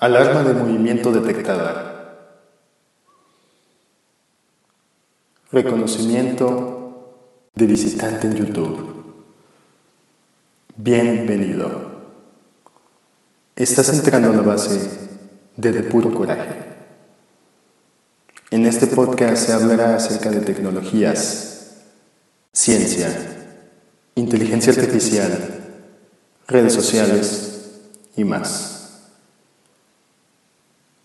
Alarma de movimiento detectada. Reconocimiento de visitante en YouTube. Bienvenido. Estás entrando a la base de De Puro Coraje. En este podcast se hablará acerca de tecnologías, ciencia, inteligencia artificial, redes sociales y más.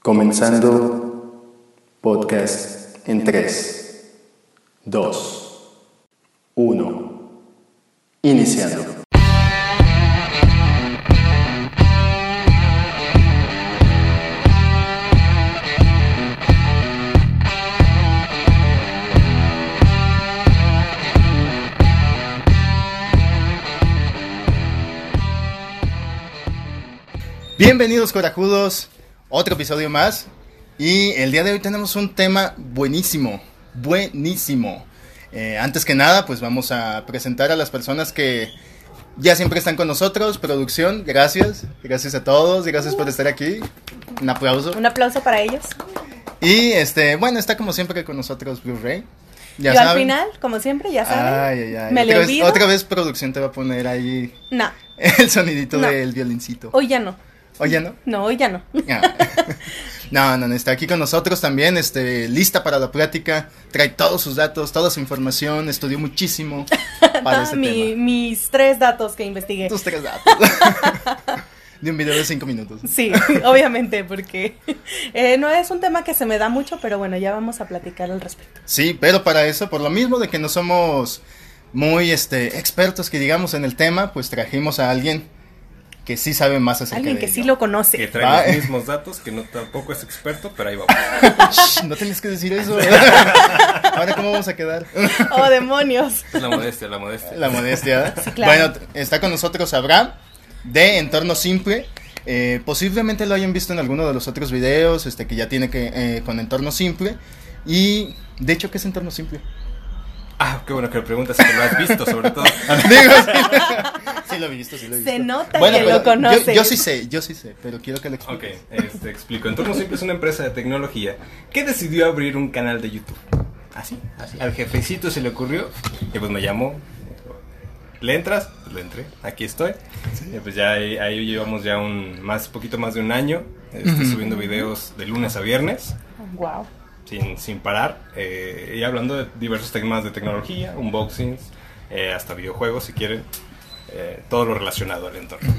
Comenzando podcast en 3, 2, 1. Iniciando. Bienvenidos corajudos, otro episodio más. Y el día de hoy tenemos un tema buenísimo, buenísimo. Eh, antes que nada, pues vamos a presentar a las personas que ya siempre están con nosotros. Producción, gracias. Gracias a todos, gracias por estar aquí. Un aplauso. Un aplauso para ellos. Y este, bueno, está como siempre con nosotros Blu-ray. Ya Yo al saben. final, como siempre, ya saben. Ay, ay, ay. Me otra, le vez, olvido. otra vez producción te va a poner ahí No, el sonidito No. del violincito. hoy ya no. Oye, ¿no? No, hoy ya no. Ah. No, no, no, está aquí con nosotros también, este, lista para la plática, trae todos sus datos, toda su información, estudió muchísimo para este mi- tema. mis tres datos que investigué. Tus tres datos. De un video de cinco minutos. Sí, obviamente, porque eh, no es un tema que se me da mucho, pero bueno, ya vamos a platicar al respecto. Sí, pero para eso, por lo mismo de que no somos muy este, expertos que digamos en el tema, pues trajimos a alguien que sí sabe más acerca Alguien de que ello. sí lo que conoce. trae Ah, los eh. mismos datos, que no tampoco es experto, pero ahí vamos. Shh, no tenías que decir eso. Ahora, ¿cómo vamos a quedar? Oh, demonios. Es la modestia, la modestia. La modestia. claro. Bueno, está con nosotros Abraham de Entorno Simple. Eh, posiblemente lo hayan visto en alguno de los otros videos, este que ya tiene que eh, con Entorno Simple. Y de hecho, ¿qué es Entorno Simple? Ah, qué bueno que lo preguntas, que lo has visto, sobre todo. Digo, sí, sí lo he visto, sí lo he visto. Se nota Bueno, que lo conoce. Yo, yo sí sé, yo sí sé, pero quiero que lo Ok, expliques. este, explico. Entorno Simple es una empresa de tecnología que decidió abrir un canal de YouTube. Así, así. Al jefecito se le ocurrió y pues me llamó. ¿Le entras? Pues le entré. Aquí estoy. Y pues ya ahí, ahí llevamos ya un más poquito más de un año este, subiendo videos de lunes a viernes. Wow. Sin, sin parar eh, y hablando de diversos temas de tecnología, unboxings, eh, hasta videojuegos si quieren, eh, todo lo relacionado al entorno.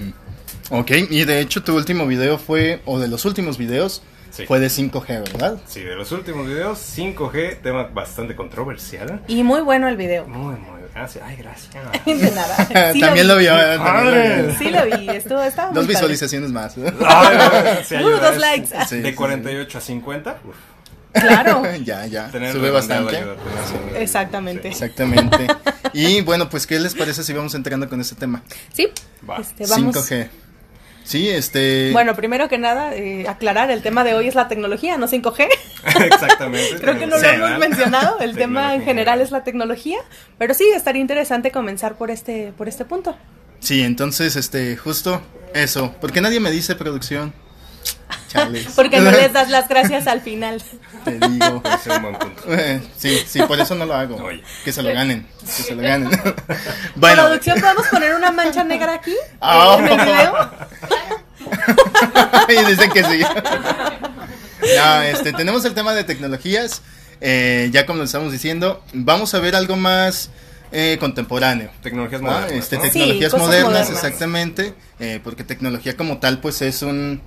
Ok, y de hecho tu último video fue, o de los últimos videos, Sí. fue de 5G, ¿verdad? Sí, de los últimos videos, 5G, tema bastante controversial. Y muy bueno el video. Muy, muy gracias. Ay, gracias. De nada. Sí También lo vi. También lo vio. Sí lo vi. Estuvo, estaba muy Dos padre. visualizaciones más. Ay, sí, Uh, dos es- likes. Sí, de sí. 48 a 50. uf, Claro. ya, ya. tener Sube bastante. Exactamente. Exactamente. Y bueno, pues, ¿qué les parece si vamos entrando con este tema? Sí. Va. Este, vamos. 5G. Sí, este. Bueno, primero que nada, eh, aclarar, el tema de hoy es la tecnología, no 5G. Exactamente. Creo que no lo hemos mencionado, el tema en general es la tecnología, pero sí, estaría interesante comenzar por este, por este punto. Sí, entonces, este, justo eso. Porque nadie me dice producción. Chales. Porque no les das las gracias al final. Te digo. Ser un buen punto. Eh, Sí, sí, por eso no lo hago. Oye. Que se lo ganen. Que se lo ganen. bueno. Producción, ¿podemos poner una mancha negra aquí? Ah. En el video. y dicen que sí. No, este, tenemos el tema de tecnologías. eh, ya como lo estamos diciendo, vamos a ver algo más eh, contemporáneo. Tecnologías ¿no? modernas. Este, tecnologías modernas. exactamente. eh, porque tecnología como tal, pues es un.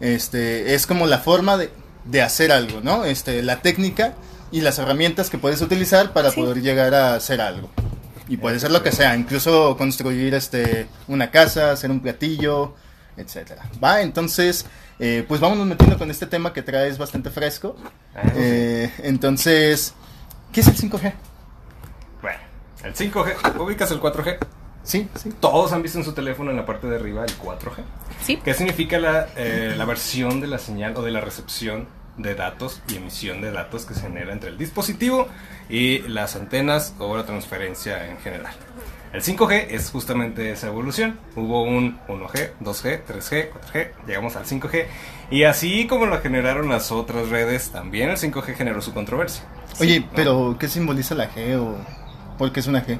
Este, es como la forma de, de hacer algo, ¿no? Este, la técnica y las herramientas que puedes utilizar para Sí. poder llegar a hacer algo. Y puede ser lo que sea, incluso construir este una casa, hacer un platillo, etcétera. Va, entonces, eh, pues vámonos metiendo con este tema que traes bastante fresco. Ah, eso sí. Eh, entonces, ¿qué es el 5G? Bueno, el 5G, ubicas el 4G. Sí, sí. Todos han visto en su teléfono en la parte de arriba el 4G. Sí. ¿Qué significa la, eh, la versión de la señal o de la recepción de datos y emisión de datos que se genera entre el dispositivo y las antenas o la transferencia en general? El 5G es justamente esa evolución. Hubo un 1G, 2G, 3G, 4G, llegamos al 5G. Y así como lo generaron las otras redes, también el 5G generó su controversia. Oye, ¿no? pero ¿qué simboliza la G o por qué es una G?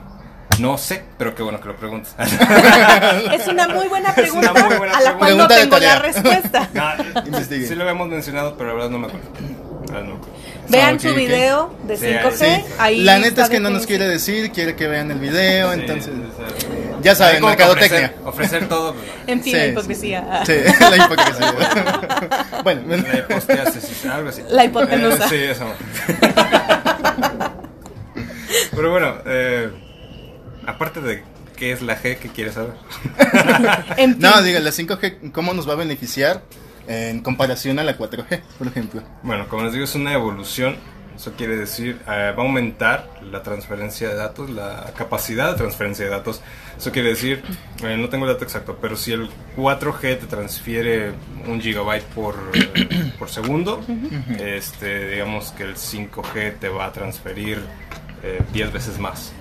No sé, pero qué bueno que lo preguntes. Es una muy buena Es pregunta una muy buena a la cual pregunta. no Pregunta de tengo la respuesta. No, sí lo habíamos mencionado, pero la verdad no me acuerdo. No. Vean su video de Sí, 5G. sí. Ahí la neta es que no nos quiere decir, quiere que vean el video, Sí, entonces... Ya saben, mercadotecnia. Ofrecer, ofrecer todo, pero En fin, Sí, la sí. hipocresía. Sí, la hipocresía. bueno, la algo así. La hipotenusa. Eh, sí, eso. Pero bueno, eh, aparte de qué es la G, ¿qué quieres saber? En fin, no, diga, la 5G, ¿cómo nos va a beneficiar en comparación a la 4G, por ejemplo? Bueno, como les digo, es una evolución. Eso quiere decir, eh, va a aumentar la transferencia de datos, la capacidad de transferencia de datos. Eso quiere decir, eh, no tengo el dato exacto, pero si el 4G te transfiere un gigabyte por, eh, por segundo, este, digamos que el 5G te va a transferir eh, 10 veces más.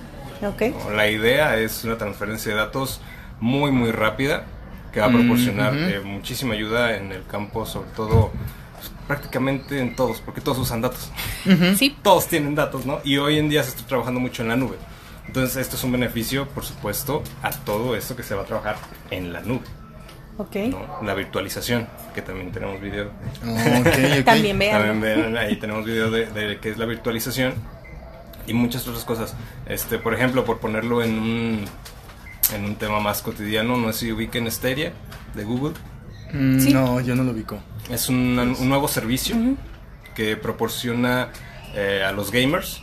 Ok. ¿no? La idea es una transferencia de datos muy muy rápida que va a Mm, proporcionar eh, muchísima ayuda en el campo, sobre todo pues, prácticamente en todos, porque todos usan datos. Sí, Todos tienen datos, ¿no? Y hoy en día se está trabajando mucho en la nube. Entonces esto es un beneficio, por supuesto, a todo esto que se va a trabajar en la nube, ok. ¿no? La virtualización, que también tenemos video. Ok, ok. También vean. También ven, ahí tenemos video de, de qué es la virtualización y muchas otras cosas. Este, por ejemplo, por ponerlo en un, en un tema más cotidiano, no sé si ubiquen Stadia de Google. Mm, Sí. No, yo no lo ubico. Es un, un nuevo servicio que proporciona eh, a los gamers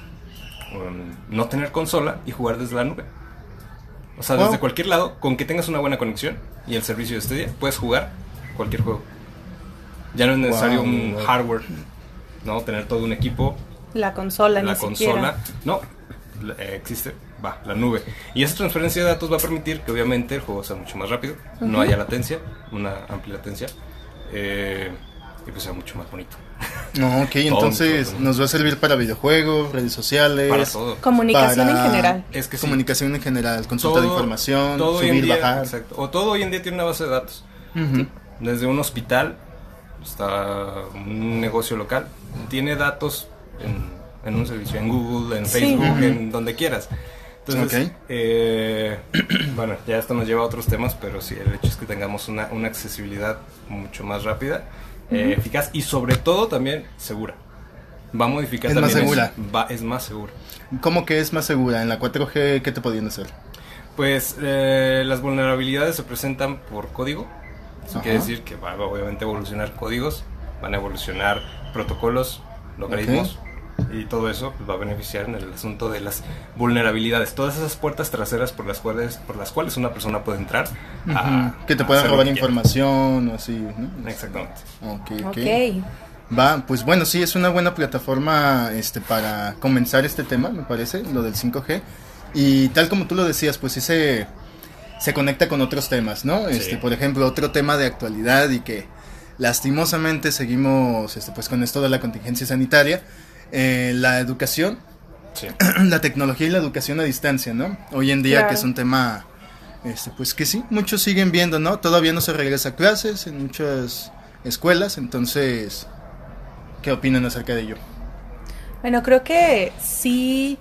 um, no tener consola y jugar desde la nube. O sea, Wow. desde cualquier lado, con que tengas una buena conexión y el servicio de Stadia, puedes jugar cualquier juego. Ya no es necesario Wow, un wow. hardware, ¿no? Tener todo un equipo, La consola, la ni consola. siquiera. No, eh, existe, va, la nube. Y esa transferencia de datos va a permitir que obviamente el juego sea mucho más rápido, no haya latencia, una amplia latencia, eh, y pues sea mucho más bonito. No, ok, entonces todo. nos va a servir para videojuegos, redes sociales. Para todo. Comunicación para en general. Es que sí. Comunicación en general, consulta de información, subir, día, bajar. exacto. O todo hoy en día tiene una base de datos. Desde un hospital hasta un negocio local. Tiene datos en, en un servicio, en Google, en Sí. Facebook, en donde quieras. Entonces, Ok. eh, bueno, ya esto nos lleva a otros temas, pero sí, el hecho es que tengamos una, una accesibilidad mucho más rápida, eh, eficaz y sobre todo también segura. Va a modificar Es más también segura. eso. Va, es más segura. ¿Cómo que es más segura? En la 4G, ¿qué te podían hacer? Pues eh, las vulnerabilidades se presentan por código. Eso Ajá. quiere decir que va a obviamente evolucionar códigos, van a evolucionar protocolos, logaritmos. Y todo eso pues, va a beneficiar en el asunto de las vulnerabilidades. Todas esas puertas traseras por las cuales, por las cuales una persona puede entrar. a- que te a puedan robar información o así. ¿no? Exactamente. Ok. Va, pues bueno, sí, es una buena plataforma este, para comenzar este tema, me parece, lo del 5G. Y tal como tú lo decías, pues sí se, se conecta con otros temas, ¿no? Sí. Este, por ejemplo, otro tema de actualidad y que lastimosamente seguimos este, pues con esto de la contingencia sanitaria, eh, la educación, Sí. la tecnología y la educación a distancia, ¿no? Hoy en día Claro. que es un tema, este, pues que sí, muchos siguen viendo, ¿no? Todavía no se regresa a clases en muchas escuelas, entonces, ¿qué opinan acerca de ello? Bueno, creo que sí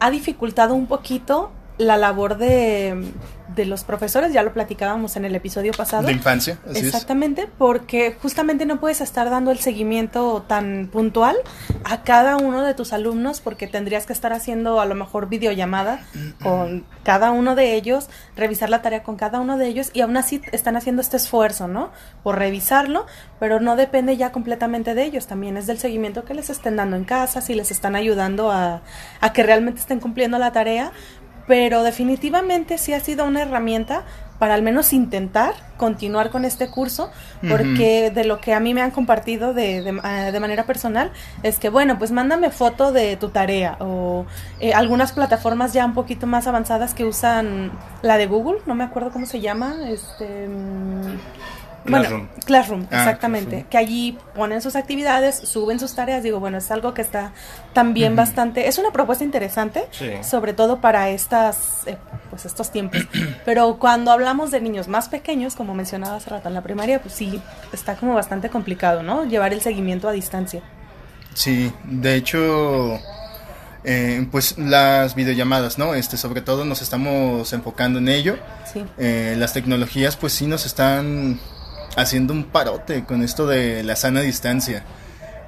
ha dificultado un poquito la labor de, de los profesores, ya lo platicábamos en el episodio pasado. De infancia, así Exactamente, porque justamente no puedes estar dando el seguimiento tan puntual a cada uno de tus alumnos porque tendrías que estar haciendo a lo mejor videollamada con cada uno de ellos, revisar la tarea con cada uno de ellos y aún así están haciendo este esfuerzo, ¿no? Por revisarlo, pero no depende ya completamente de ellos, también es del seguimiento que les estén dando en casa, si les están ayudando a, a que realmente estén cumpliendo la tarea, pero definitivamente sí ha sido una herramienta para al menos intentar continuar con este curso, porque de lo que a mí me han compartido de, de, ah, de manera personal es que, bueno, pues mándame foto de tu tarea o eh, algunas plataformas ya un poquito más avanzadas que usan la de Google, no me acuerdo cómo se llama, este... Classroom. Bueno, Classroom, Ah, exactamente. Classroom. Que allí ponen sus actividades, suben sus tareas. Digo, bueno, es algo que está también bastante. Es una propuesta interesante, Sí. sobre todo para estas, eh, pues estos tiempos. Pero cuando hablamos de niños más pequeños, como mencionaba hace rato en la primaria, pues sí, está como bastante complicado, ¿no? Llevar el seguimiento a distancia. Sí, de hecho, eh, pues las videollamadas, ¿no? Este, sobre todo nos estamos enfocando en ello. Sí. Eh, las tecnologías, pues sí nos están haciendo un parote con esto de la sana distancia.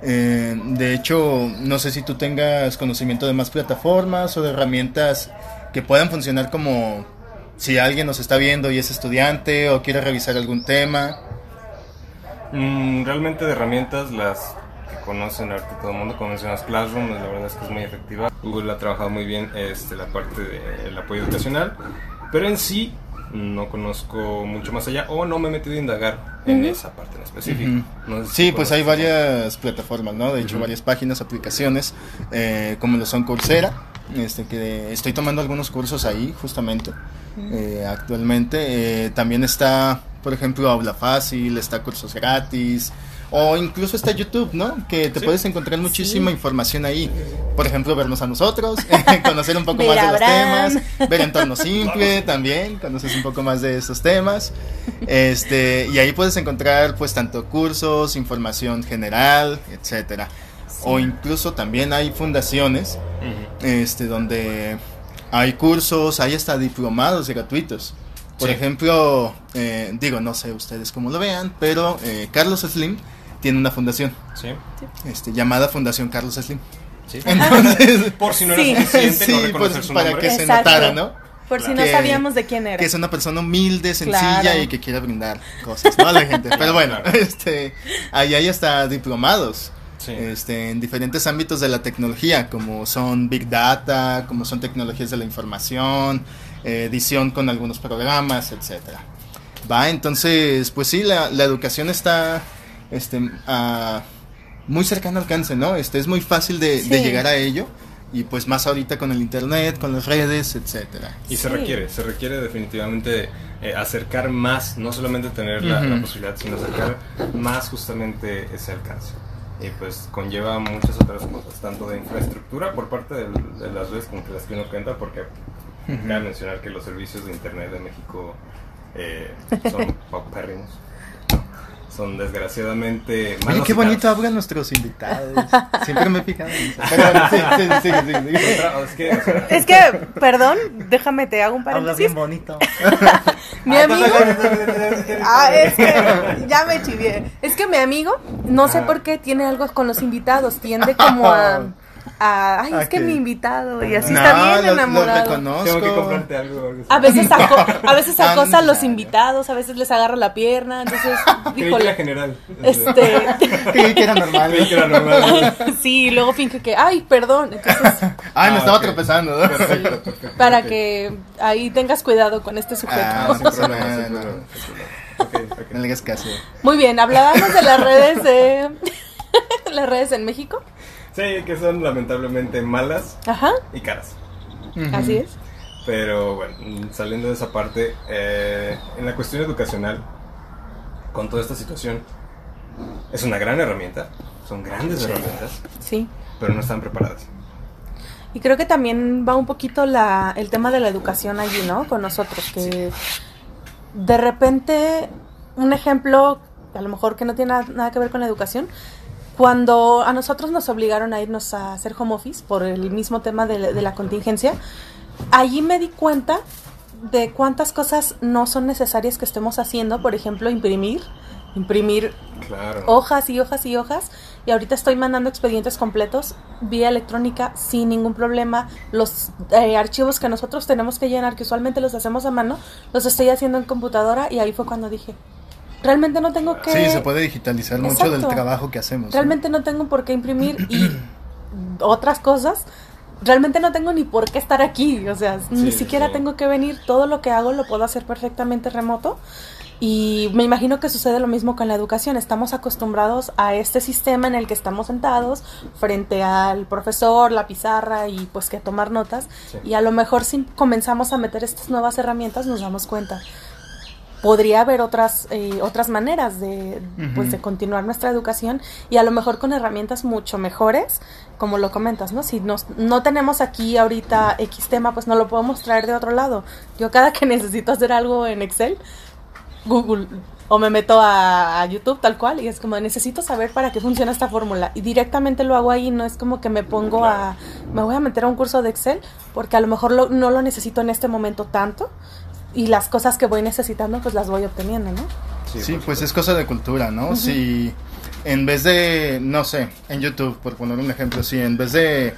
Eh, de hecho, no sé si tú tengas conocimiento de más plataformas o de herramientas que puedan funcionar como si alguien nos está viendo y es estudiante o quiere revisar algún tema. Mm, realmente de herramientas las que conocen ahorita todo el mundo, como mencionas Classroom, la verdad es que es muy efectiva. Google ha trabajado muy bien este, la parte del apoyo educacional, pero en sí no conozco mucho más allá o no me he metido a indagar en esa parte en específico. No sé si Sí, pues hay varias plataformas, ¿no? De hecho, varias páginas, aplicaciones, eh, como lo son Coursera, este, que estoy tomando algunos cursos ahí, justamente, eh, actualmente. Eh, también está, por ejemplo, Aula Fácil, está Cursos Gratis, o incluso está YouTube, ¿no? Que te Sí. puedes encontrar muchísima Sí. información ahí. Por ejemplo, vernos a nosotros, conocer un poco Ver más de los temas, ver Entorno Simple también, conoces un poco más de esos temas. Este, y ahí puedes encontrar pues tanto cursos, información general, etcétera. O incluso también hay fundaciones este donde hay cursos, hay hasta diplomados gratuitos. Por Sí. ejemplo, eh, digo, no sé ustedes cómo lo vean, pero eh, Carlos Slim tiene una fundación Sí, este, llamada Fundación Carlos Slim. sí. Entonces, Por si no Sí. era suficiente sí, no pues, su para nombre. que se Exacto. notara, ¿no? Por si no sabíamos de quién era. que es una persona humilde, sencilla Claro. y que quiere brindar cosas, ¿no? A la gente. Pero bueno, Claro. este, ahí hay hasta diplomados. Sí. Este, en diferentes ámbitos de la tecnología, como son Big Data, como son tecnologías de la información, eh, edición con algunos programas, etcétera. Va, entonces, pues sí, la, la educación está este, a muy cercano al alcance, ¿no? Este, es muy fácil de, llegar a ello, y pues más ahorita con el internet, con las redes, etcétera. Y se requiere, se requiere definitivamente eh, acercar más, no solamente tener la, posibilidad, sino acercar más justamente ese alcance. Y pues conlleva muchas otras cosas, tanto de infraestructura por parte de, las redes con que las que uno cuenta, porque cabe mencionar que los servicios de internet de México eh, son paupérrimos. Son desgraciadamente Oye, mal qué bonito hablan nuestros invitados. Siempre me he fijado en eso. Pero bueno, sí, sí, sí, sí, sí. Otra- es que, o sea, Es que, perdón, déjame te hago un Hablas paréntesis. bien bonito. Mi amigo. Ah, es que ya me chivié. Es que mi amigo, no sé por qué, tiene algo con los invitados. Tiende como a. a, ay, es que mi invitado. Y así No, está bien lo- enamorado. tengo que comprarte algo. A veces, aco- a veces Ah, acosa a los invitados, a veces les agarra la pierna. Entonces, Creí que era híjole. general. Este. Creí que era normal. Creí que era normal. Sí, y luego finge que, ay, perdón. Entonces, Ay, me Ah, estaba tropezando. ¿no? Perfecto, perfecto. para que ahí tengas cuidado con este sujeto. Ah, Sin problema, sin. No le hagas caso. Muy bien, hablábamos de las redes de. las redes en México. Sí, que son lamentablemente malas Ajá, y caras. así es. Pero bueno, saliendo de esa parte, eh, en la cuestión educacional, con toda esta situación, es una gran herramienta, son grandes herramientas, Sí. pero no están preparadas. Y creo que también va un poquito la, el tema de la educación allí, ¿no? Con nosotros, que de repente, un ejemplo, a lo mejor que no tiene nada, nada que ver con la educación, cuando a nosotros nos obligaron a irnos a hacer home office por el mismo tema de, la- de la contingencia, allí me di cuenta de cuántas cosas no son necesarias que estemos haciendo, por ejemplo, imprimir, imprimir Claro. hojas y hojas y hojas y ahorita estoy mandando expedientes completos vía electrónica sin ningún problema. Los eh, archivos que nosotros tenemos que llenar, que usualmente los hacemos a mano, los estoy haciendo en computadora y ahí fue cuando dije, realmente no tengo que... Sí, se puede digitalizar mucho del Exacto. trabajo que hacemos. ¿no? Realmente no tengo por qué imprimir y otras cosas. Realmente no tengo ni por qué estar aquí, o sea, ni Sí, siquiera sí. tengo que venir, todo lo que hago lo puedo hacer perfectamente remoto y me imagino que sucede lo mismo con la educación, estamos acostumbrados a este sistema en el que estamos sentados frente al profesor, la pizarra y pues que tomar notas Sí. y a lo mejor si comenzamos a meter estas nuevas herramientas nos damos cuenta. Podría haber otras, eh, otras maneras de, pues, de continuar nuestra educación y a lo mejor con herramientas mucho mejores, como lo comentas, ¿no? Si nos, no tenemos aquí ahorita X tema, pues no lo podemos traer de otro lado. Yo cada que necesito hacer algo en Excel, Google o me meto a, YouTube tal cual y es como necesito saber para qué funciona esta fórmula y directamente lo hago ahí, no es como que me pongo a, me voy a meter a un curso de Excel porque a lo mejor no lo necesito en este momento tanto y las cosas que voy necesitando pues las voy obteniendo, ¿no? Sí, pues es cosa de cultura, ¿no? Si en vez de, no sé, en YouTube, por poner un ejemplo, si en vez de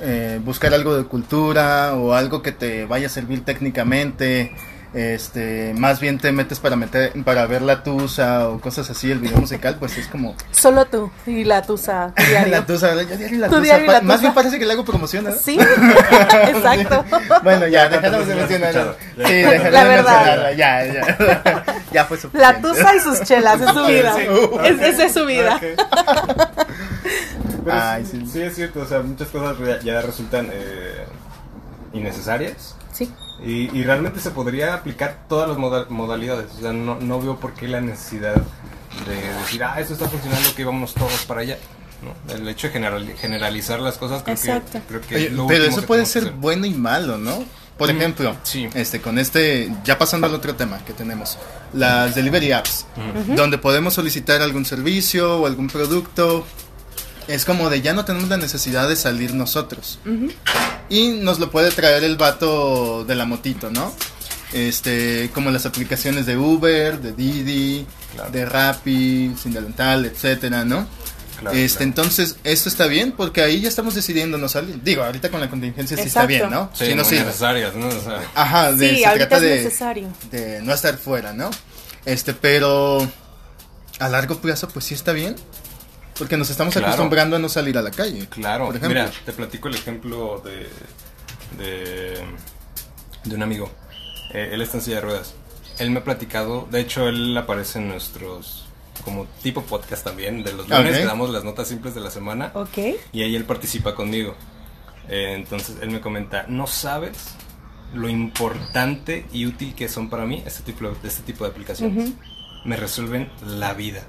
eh, buscar algo de cultura o algo que te vaya a servir técnicamente, este más bien te metes para meter para ver la tusa o cosas así el video musical pues es como solo tú y la tusa diario. la tusa diario la tusa. más bien parece que le hago promoción ¿no? sí exacto. Bueno ya dejamos de mencionarlo sí dejamos la verdad. ya ya. Ya fue suficiente. La tusa y sus chelas es su vida. es, esa es su vida. Ay, sí. sí. es cierto o sea muchas cosas ya resultan eh, innecesarias. Sí y, realmente se podría aplicar todas las modalidades. O sea, no, no, veo por qué la necesidad de decir, ah, esto está funcionando, que vamos todos para allá. ¿no? El hecho de generalizar las cosas creo que, creo que Pero eso puede ser bueno y malo, ¿no? Por ejemplo, sí. este, con este, ya pasando al otro tema que tenemos, las delivery apps, donde podemos solicitar algún servicio o algún producto es como de ya no tenemos la necesidad de salir nosotros. Y nos lo puede traer el vato de la motito, ¿no? Este, como las aplicaciones de Uber, de Didi, de Rappi, Sin Delantal, etcétera, ¿no? este, entonces, esto está bien porque ahí ya estamos decidiendo no salir. Digo, ahorita con la contingencia sí está bien, ¿no? Sí, no necesarias, ¿no? Ajá, de, sí, se trata de, de no estar fuera, ¿no? Este, pero a largo plazo, pues sí está bien. Porque nos estamos acostumbrando a no salir a la calle. Claro, mira, te platico el ejemplo de, de, un amigo. Eh, él está en silla de ruedas. Él me ha platicado, de hecho, él aparece en nuestros como tipo podcast también, de los lunes que damos las notas simples de la semana. Ok. Y ahí él participa conmigo. Eh, entonces él me comenta, no sabes lo importante y útil que son para mí este tipo de, este tipo de aplicaciones. Me resuelven la vida.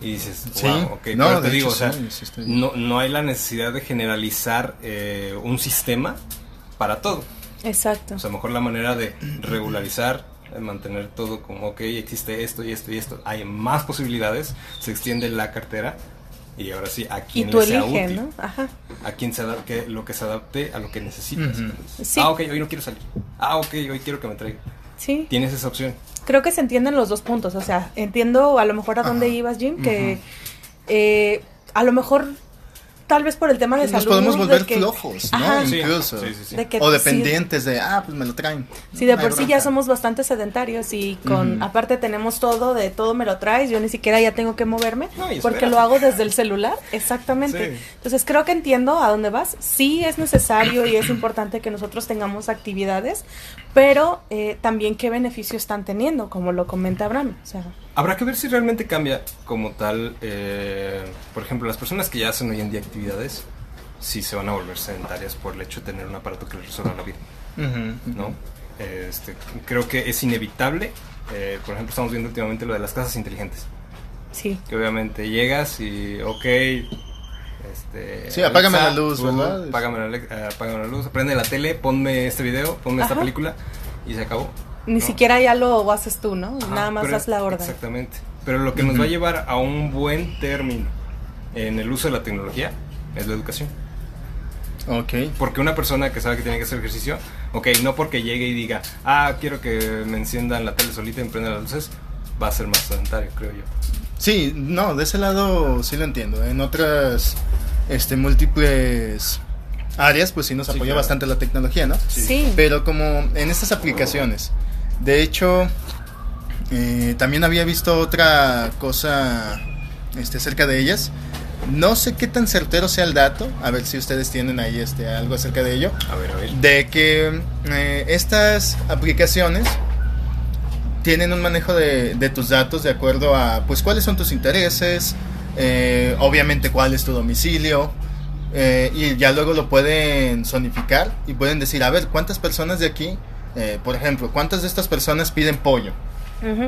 Y dices, wow, ok, no, pero te digo, o sea, no, no hay la necesidad de generalizar eh, un sistema para todo. Exacto. O sea, a lo mejor la manera de regularizar, de mantener todo como, ok, existe esto y esto y esto, hay más posibilidades, se extiende la cartera y ahora sí, a quien le sea útil. ¿no? Ajá. A quien se adapte, lo que se adapte a lo que necesitas. sí. Ah, ok, hoy no quiero salir. Ah, ok, hoy quiero que me traiga. Sí. Tienes esa opción creo que se entienden los dos puntos. O sea, entiendo a lo mejor a dónde ibas, Jim, que eh, a lo mejor tal vez por el tema de Nos salud. Nos podemos volver flojos, ¿no? Incluso. o dependientes de, ah, pues me lo traen. Sí, de por sí ya somos bastante sedentarios y con, aparte tenemos todo, de todo me lo traes, yo ni siquiera ya tengo que moverme porque lo hago desde el celular, exactamente. Entonces creo que entiendo a dónde vas. Sí es necesario y es importante que nosotros tengamos actividades, pero eh, también qué beneficio están teniendo, como lo comenta Abraham. O sea, Habrá que ver si realmente cambia como tal, eh, por ejemplo, las personas que ya hacen hoy en día actividades, si se van a volver sedentarias por el hecho de tener un aparato que les resuelva la vida, ¿no? Este, creo que es inevitable, eh, por ejemplo, estamos viendo últimamente lo de las casas inteligentes. Sí. Que obviamente llegas y, ok, este, sí, apágame la luz, ¿verdad? Apágame la, eh, apágame la luz, prende la tele, ponme este video, ponme esta película y se acabó. Ni siquiera ya lo haces tú, ¿no? Nada más das la orden. Exactamente. Pero lo que nos va a llevar a un buen término en el uso de la tecnología es la educación. Ok. Porque una persona que sabe que tiene que hacer ejercicio, ok, no porque llegue y diga, ah, quiero que me enciendan la tele solita y me prendan las luces, va a ser más sedentario, creo yo. Sí, no, de ese lado sí lo entiendo. En otras este, múltiples áreas, pues sí nos apoya bastante la tecnología, ¿no? Sí. Pero como en estas aplicaciones, de hecho, eh, también había visto otra cosa este, acerca de ellas. No sé qué tan certero sea el dato, a ver si ustedes tienen ahí este, algo acerca de ello. A ver, a ver. De que eh, estas aplicaciones tienen un manejo de, tus datos de acuerdo a pues cuáles son tus intereses, eh, obviamente cuál es tu domicilio, y ya luego lo pueden zonificar y pueden decir, a ver, ¿cuántas personas de aquí eh, por ejemplo, ¿cuántas de estas personas piden pollo?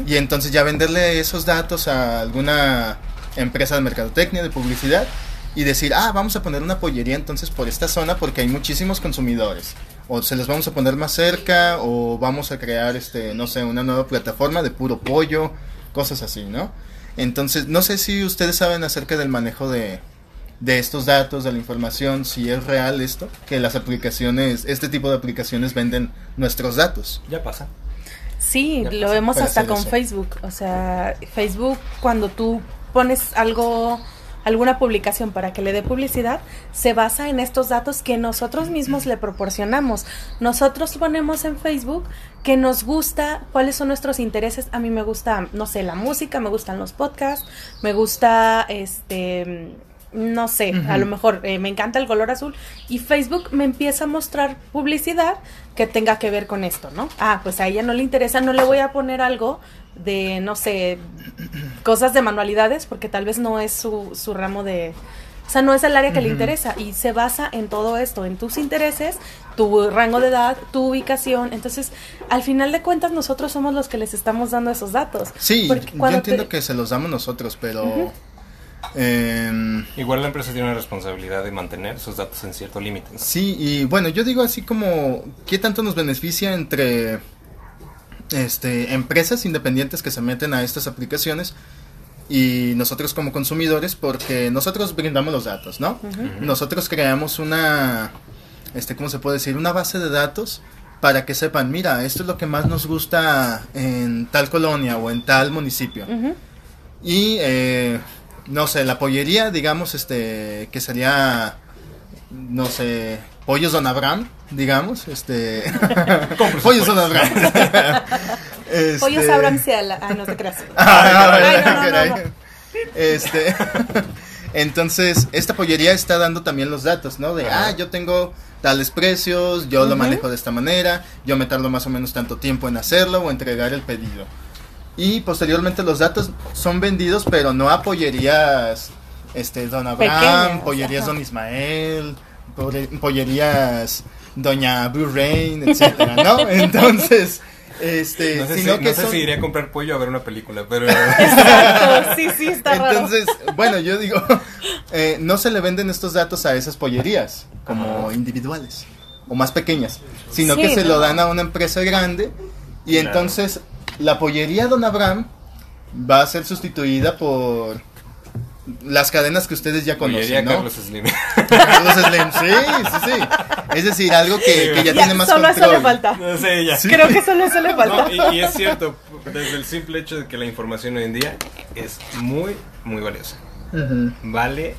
Y entonces ya venderle esos datos a alguna empresa de mercadotecnia, de publicidad, y decir, ah, vamos a poner una pollería entonces por esta zona porque hay muchísimos consumidores. O se los vamos a poner más cerca, o vamos a crear, este, no sé, una nueva plataforma de puro pollo, cosas así, ¿no? Entonces, no sé si ustedes saben acerca del manejo de, de estos datos, de la información, si es real esto, que las aplicaciones, este tipo de aplicaciones venden nuestros datos. Ya pasa. Sí, Ya lo vemos hasta con eso. Facebook. O sea, Facebook cuando tú pones algo, alguna publicación para que le dé publicidad, se basa en estos datos que nosotros mismos le proporcionamos. Nosotros ponemos en Facebook que nos gusta, cuáles son nuestros intereses. A mí me gusta, no sé, la música, me gustan los podcasts, me gusta, este, no sé, a lo mejor eh, me encanta el color azul y Facebook me empieza a mostrar publicidad que tenga que ver con esto, ¿no? Ah, pues a ella no le interesa, no le voy a poner algo de, no sé, cosas de manualidades porque tal vez no es su, su ramo de... O sea, no es el área que le interesa y se basa en todo esto, en tus intereses, tu rango de edad, tu ubicación. Entonces, al final de cuentas, nosotros somos los que les estamos dando esos datos. Sí, Porque yo entiendo te- que se los damos nosotros, pero... em, Igual la empresa tiene una responsabilidad de mantener esos datos en cierto límite. ¿no? sí, y bueno, yo digo así como, ¿qué tanto nos beneficia entre este, empresas independientes que se meten a estas aplicaciones y nosotros como consumidores? Porque nosotros brindamos los datos, ¿no? Nosotros creamos una, este, ¿cómo se puede decir? Una base de datos para que sepan, mira, esto es lo que más nos gusta en tal colonia o en tal municipio. Y eh, no sé, la pollería, digamos, este, que sería, no sé, pollos Don Abraham, digamos, este, pollos Don Abraham. Este- Pollos Abraham Seala. Ah, no te creas. Ah. Este, entonces, esta pollería está dando también los datos, ¿no? De, ah, yo tengo tales precios, yo lo manejo de esta manera, yo me tardo más o menos tanto tiempo en hacerlo o entregar el pedido. Y posteriormente los datos son vendidos, pero no a pollerías, este, Don Abraham, Pequeñas, pollerías ajá. Don Ismael, pollerías Doña Blue Rain, etcétera, ¿no? Entonces, este, No sé, si, sino no que sé son- si iría a comprar pollo a ver una película, pero Exacto, sí, sí, está raro. entonces, bueno, yo digo, eh, no se le venden estos datos a esas pollerías como individuales o más pequeñas, sino Sí, que se ¿no? lo dan a una empresa grande y Claro. entonces la pollería Don Abraham va a ser sustituida por las cadenas que ustedes ya conocen, ¿no? Carlos Slim. Carlos Slim, sí, sí, sí. Es decir, algo que, que ya, Ya, tiene más solo control. eso le falta. no sé, ya. Sí. Creo que solo eso le falta. No, y, y es cierto, desde el simple hecho de que la información hoy en día es muy, muy valiosa. Vale,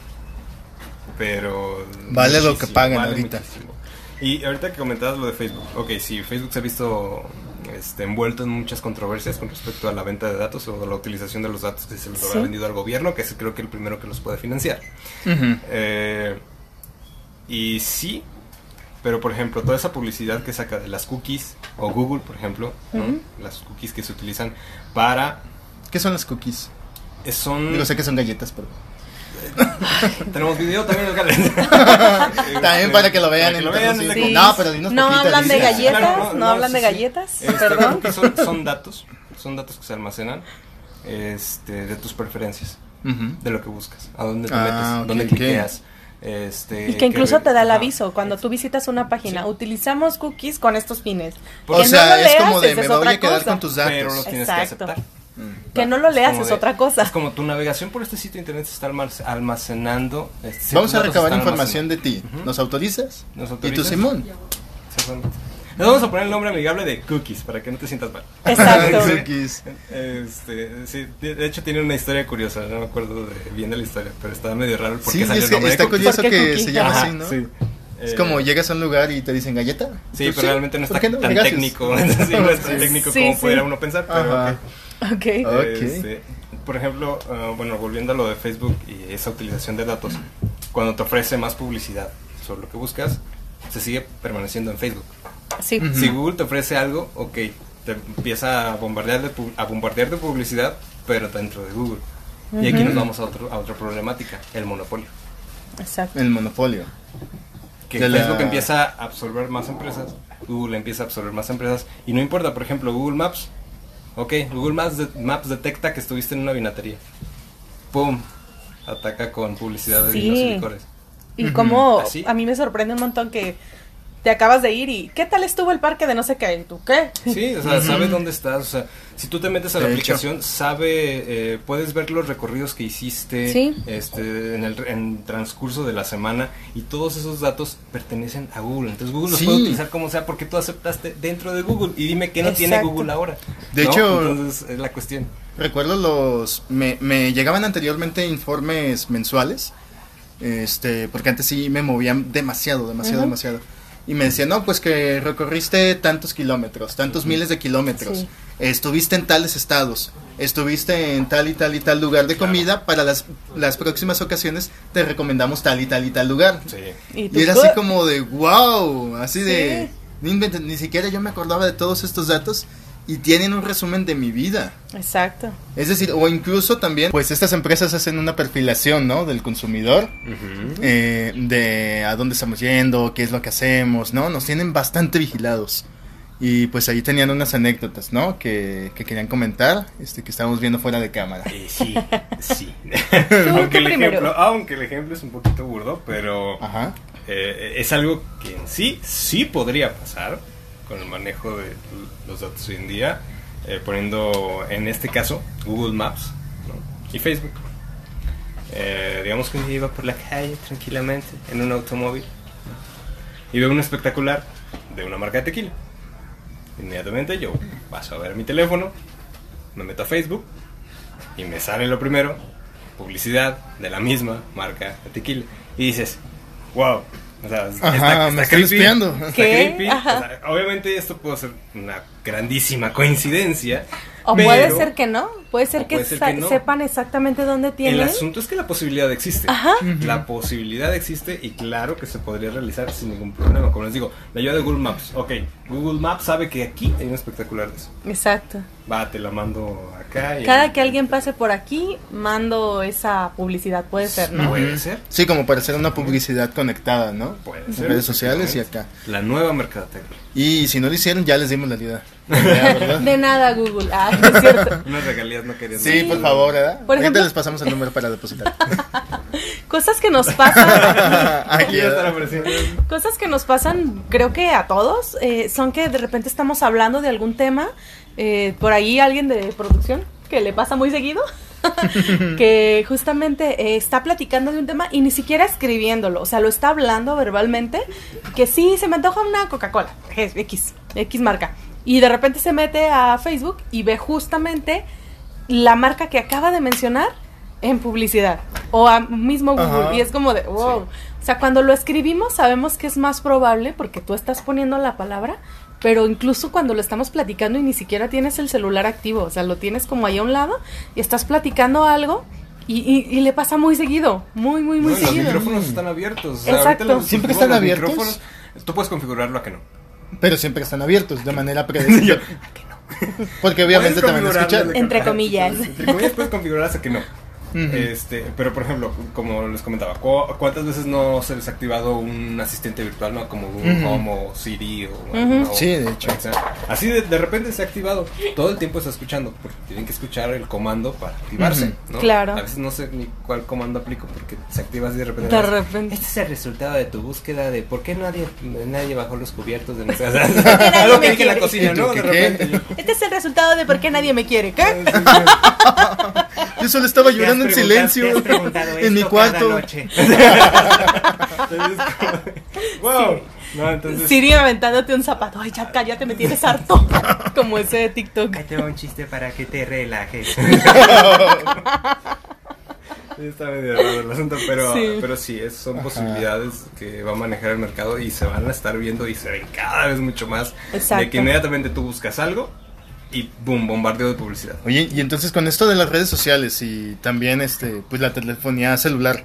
pero... Vale lo que pagan ahorita. muchísimo. Y ahorita que comentabas lo de Facebook, ok, sí, Facebook se ha visto este, envuelto en muchas controversias con respecto a la venta de datos o la utilización de los datos que se les habrá Sí. vendido al gobierno, que es creo que el primero que los puede financiar. Eh, y sí, pero por ejemplo, toda esa publicidad que saca de las cookies, o Google, por ejemplo, las cookies que se utilizan para... ¿Qué son las cookies? eh, Son... Digo, sé que son galletas, pero... Tenemos video también en el canal. También para que lo vean que en lo vean, le- Sí. No, pero dinos No poquito, hablan de galletas, Claro, no hablan de sí, sí. galletas, Este, perdón. Son, son datos, son datos que se almacenan este, de tus preferencias, Ujú. de lo que buscas, a dónde te Ah, metes, ok, dónde ok. cliqueas. Este, Y que incluso qué- te da el aviso cuando tú visitas una página. Utilizamos cookies con estos fines. Por- O Que sea, no es leas, como de me voy a quedar cosa. con tus datos. Pero los tienes Exacto. que aceptar. Que no lo leas es de- otra cosa. Es como tu navegación por este sitio de internet se está almac- almacenando. este, Vamos a recabar información de ti. Ujú. ¿Nos autorizas? ¿Nos ¿Y tú, autorizas? Simón? Le vamos a poner el nombre amigable de Cookies para que no te sientas mal. Exacto. Cookies. Este, sí, de hecho tiene una historia curiosa, no me acuerdo de, bien de la historia, pero está medio raro el por qué Sí, salió es el que nombre está de curioso ¿Por qué que cookie? se llama Ajá, así, ¿no? sí. Es Eh, como llegas a un lugar y te dicen galleta. Sí, Pues pero realmente no ¿por está qué tan Gracias. técnico, sí, no es tan técnico Sí, como sí. pudiera uno pensar, pero Ajá. Ok. Ok. Ok. Este, por ejemplo, ah, bueno, volviendo a lo de Facebook y esa utilización de datos, cuando te ofrece más publicidad sobre lo que buscas, se sigue permaneciendo en Facebook. Sí. Si Google te ofrece algo, ok, te empieza a bombardear de, pu- a bombardear de publicidad, pero dentro de Google. Y aquí nos vamos a, otro, a otra problemática, el monopolio. Exacto. El monopolio. Que De la- Facebook empieza a absorber más empresas, Google empieza a absorber más empresas, y no importa, por ejemplo, Google Maps, Ok, Google Maps, de- Maps detecta que estuviste en una vinatería. ¡Pum! Ataca con publicidad de vinos y licores. Y como a mí me sorprende un montón que te acabas de ir y ¿qué tal estuvo el parque de no sé qué? ¿Y tú qué? Sí, o sea, sabe dónde estás. O sea, si tú te metes a la De hecho. aplicación, sabe, eh, puedes ver los recorridos que hiciste Sí. este, en el en transcurso de la semana y todos esos datos pertenecen a Google. Entonces Google los puede utilizar como sea porque tú aceptaste dentro de Google y dime que no tiene. Google ahora. De ¿no? hecho- entonces es la cuestión. Recuerdo los... Me, me llegaban anteriormente informes mensuales, este, porque antes sí me movían demasiado, demasiado, demasiado. Y me decían, no, pues que recorriste tantos kilómetros, tantos miles de kilómetros, Sí. estuviste en tales estados, estuviste en tal y tal y tal lugar de comida, para las, las próximas ocasiones te recomendamos tal y tal y tal lugar. Sí. Y, era así como de wow, así de Sí. inventen, ni siquiera yo me acordaba de todos estos datos y tienen un resumen de mi vida. Exacto. Es decir, o incluso también, pues estas empresas hacen una perfilación, ¿no? Del consumidor, eh, de a dónde estamos yendo, qué es lo que hacemos, ¿no? Nos tienen bastante vigilados. Y pues ahí tenían unas anécdotas, ¿no? Que, que querían comentar, este, que estábamos viendo fuera de cámara. Eh, sí, sí. ¿Tú aunque, el ejemplo, aunque el ejemplo es un poquito burdo, pero Ajá. eh, es algo que en sí sí podría pasar con el manejo de los datos hoy en día, eh, poniendo en este caso Google Maps ¿no? y Facebook. Eh, digamos que iba por la calle tranquilamente en un automóvil y veo un espectacular de una marca de tequila. Inmediatamente yo paso a ver mi teléfono, me meto a Facebook y me sale lo primero, publicidad de la misma marca de tequila. Y dices, wow. O sea, Ajá, me están espiando. Está ¿Qué? creepy. O sea, obviamente esto puede ser una grandísima coincidencia. O pero puede ser que no, puede ser, que, puede ser sa- que no. sepan exactamente dónde El tienen. asunto es que la posibilidad existe. Ajá. La posibilidad existe y claro que se podría realizar sin ningún problema. Como les digo, la ayuda de Google Maps. Ok, Google Maps sabe que aquí hay un espectacular de eso. Exacto. Va, te la mando acá. y- Cada que alguien pase por aquí, mando esa publicidad, puede ser, ¿no? Puede ser. Sí, como para hacer una publicidad conectada, ¿no? Puede En ser. redes sociales y acá. La nueva mercadotecnia. Y si no lo hicieron, ya les dimos la ayuda. De nada, Google. Ah, no es cierto. Unas regalías no querían. Sí, por favor, ¿verdad? Por Ahorita ejemplo- les pasamos el número para depositar. Cosas que nos pasan. Aquí, Ya está la ¿verdad? presión. Cosas que nos pasan, creo que a todos, eh, son que de repente estamos hablando de algún tema, eh, por ahí alguien de producción, que le pasa muy seguido, que justamente eh, está platicando de un tema y ni siquiera escribiéndolo, o sea, lo está hablando verbalmente, que sí, se me antoja una Coca-Cola, es X, X marca, y de repente se mete a Facebook y ve justamente la marca que acaba de mencionar en publicidad o a mismo Google Ajá. y es como de wow. O sea, cuando lo escribimos sabemos que es más probable porque tú estás poniendo la palabra, pero incluso cuando lo estamos platicando y ni siquiera tienes el celular activo, o sea, lo tienes como ahí a un lado y estás platicando algo y, y- y le pasa muy seguido, muy, muy, muy No, los seguido. micrófonos están abiertos. O sea, Exacto. los- ¿Siempre están abiertos? micrófonos, Tú puedes configurarlo a que no. Pero siempre están abiertos de manera predecible. Porque obviamente te van a Puedes escuchar. configurarlo de- Entre comillas. Entre comillas puedes configurar a que no. Este, pero por ejemplo, como les comentaba, ¿cu- ¿cuántas veces no se les ha activado un asistente virtual, no? Como Google Ujú. Home o Siri o, o- Sí, de hecho. o sea, así de, de repente se ha activado. Todo el tiempo está escuchando, porque tienen que escuchar el comando para activarse. Claro. A veces no sé ni cuál comando aplico porque se activa así de repente. De repente. Este es el resultado de tu búsqueda de por qué nadie, nadie bajó los cubiertos de nuestra Algo me que dije en la cocina, ¿Y tú ¿no? De repente. yo- Este es el resultado de por qué nadie me quiere. ¿Qué? Yo solo estaba llorando en silencio en mi cuarto. Entonces, como- wow. No, entonces. Siri aventándote un zapato. Ay, ya cállate, me tienes harto. Como ese de TikTok. Ahí tengo un chiste para que te relajes. Sí, Está medio raro el asunto, pero Sí. pero sí es- son posibilidades que va a manejar el mercado y se van a estar viendo y se ven cada vez mucho más. Exacto. De que inmediatamente tú buscas algo y boom, bombardeo de publicidad. Oye, y entonces con esto de las redes sociales y también este, pues la telefonía celular,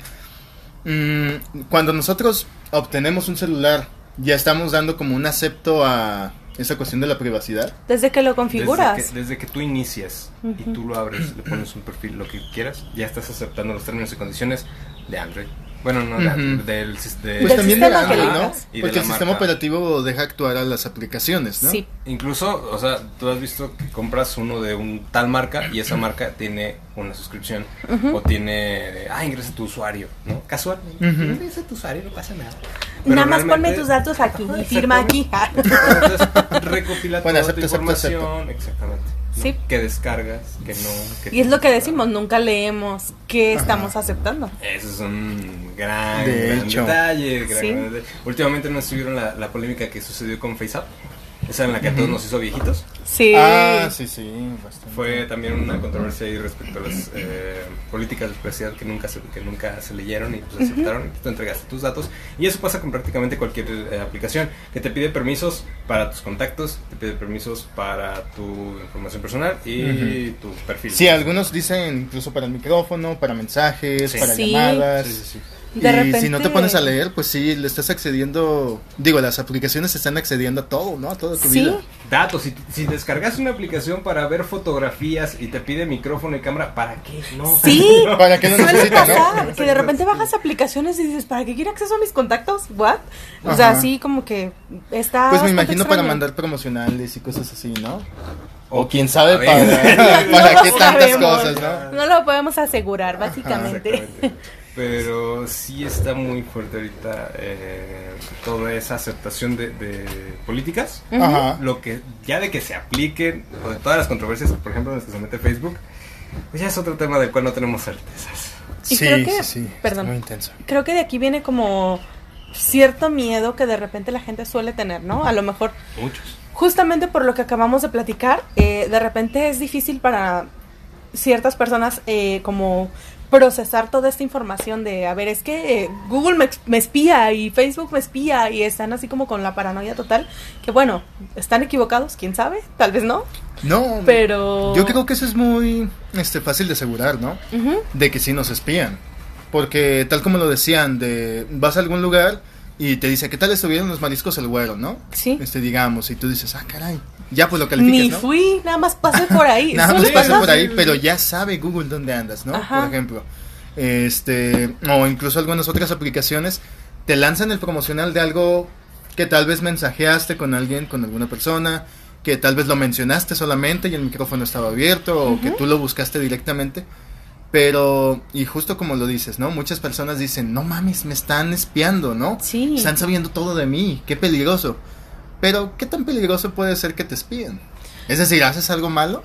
mm, cuando nosotros obtenemos un celular, ya estamos dando como un acepto a esa cuestión de la privacidad. Desde que lo configuras. Desde que, desde que tú inicias y Ujú. tú lo abres, le pones un perfil, lo que quieras, ya estás aceptando los términos y condiciones de Android. Bueno, no, de Ujú. Apple, del, de- Pues Del también de que Android, ¿no? Porque la el sistema operativo deja actuar a las aplicaciones, ¿no? Sí. Incluso, o sea, tú has visto que compras uno de un tal marca y esa marca tiene una suscripción o tiene, ah, ingresa tu usuario, ¿no? Casual, ingresa tu usuario, no pasa nada. Pero Nada más ponme tus datos aquí y firma aquí. Entonces, recopila Bueno, toda acepto, tu acepto, información, exactamente. ¿No? Sí. Que descargas, que no. que Y es lo que decimos, nunca leemos qué estamos aceptando. Eso es un gran, De gran hecho. detalle. gran- Sí. gran detalle. Últimamente nos tuvieron la, la polémica que sucedió con FaceApp. Esa en la que a todos nos hizo viejitos. Sí. Ah, sí, sí, bastante. Fue también una controversia ahí respecto a las eh, políticas de privacidad que nunca se, que nunca se leyeron y pues aceptaron. Tú entregaste tus datos. Y eso pasa con prácticamente cualquier eh, aplicación que te pide permisos para tus contactos, te pide permisos para tu información personal y tu perfil. Sí, algunos dicen incluso para el micrófono, para mensajes, Sí. para Sí. llamadas. Sí, sí, sí. De y repente- si no te pones a leer, pues sí, le estás accediendo. Digo, las aplicaciones están accediendo a todo, ¿no? A toda tu Sí. vida. Datos, si, si descargas una aplicación para ver fotografías y te pide micrófono y cámara, ¿para qué? No. Sí. ¿Para qué Suele necesitas, no? pasar que de repente bajas aplicaciones y dices, ¿para qué quiere acceso a mis contactos? ¿What? O sea, así como que está. Pues me imagino para mandar promocionales y cosas así, ¿no? O quién sabe para, No qué tantas sabemos. cosas, ¿no? No lo podemos asegurar, básicamente. Pero sí está muy fuerte ahorita eh, toda esa aceptación de, de políticas. Ajá. Lo que ya de que se apliquen, o de todas las controversias, por ejemplo, en las que se mete Facebook, pues ya es otro tema del cual no tenemos certezas. Y sí, creo que- sí, sí, perdón. está muy intenso. Creo que de aquí viene como cierto miedo que de repente la gente suele tener, ¿no? A lo mejor Muchos. justamente por lo que acabamos de platicar, eh, de repente es difícil para ciertas personas eh, como procesar toda esta información de, a ver, es que eh, Google me, espía y Facebook me espía y están así como con la paranoia total, que bueno, están equivocados, quién sabe, tal vez no, No, pero... yo creo que eso es muy este, fácil de asegurar, ¿no? De que sí nos espían. Porque tal como lo decían, de vas a algún lugar y te dice, ¿qué tal estuvieron los mariscos el güero, no? Sí. Este, digamos, y tú dices, ah, caray, ya pues lo calificas, Ni ¿no? fui, nada más pasé por ahí. Nada más pasar. por ahí, pero ya sabe Google dónde andas, ¿no? Ajá. Por ejemplo. Este, o incluso algunas otras aplicaciones te lanzan el promocional de algo que tal vez mensajeaste con alguien, con alguna persona, que tal vez lo mencionaste solamente y el micrófono estaba abierto, o que tú lo buscaste directamente. Pero, y justo como lo dices, ¿no? Muchas personas dicen, no mames, me están espiando, ¿no? Sí. Están sabiendo todo de mí, qué peligroso. Pero, ¿qué tan peligroso puede ser que te espíen? Es decir, haces algo malo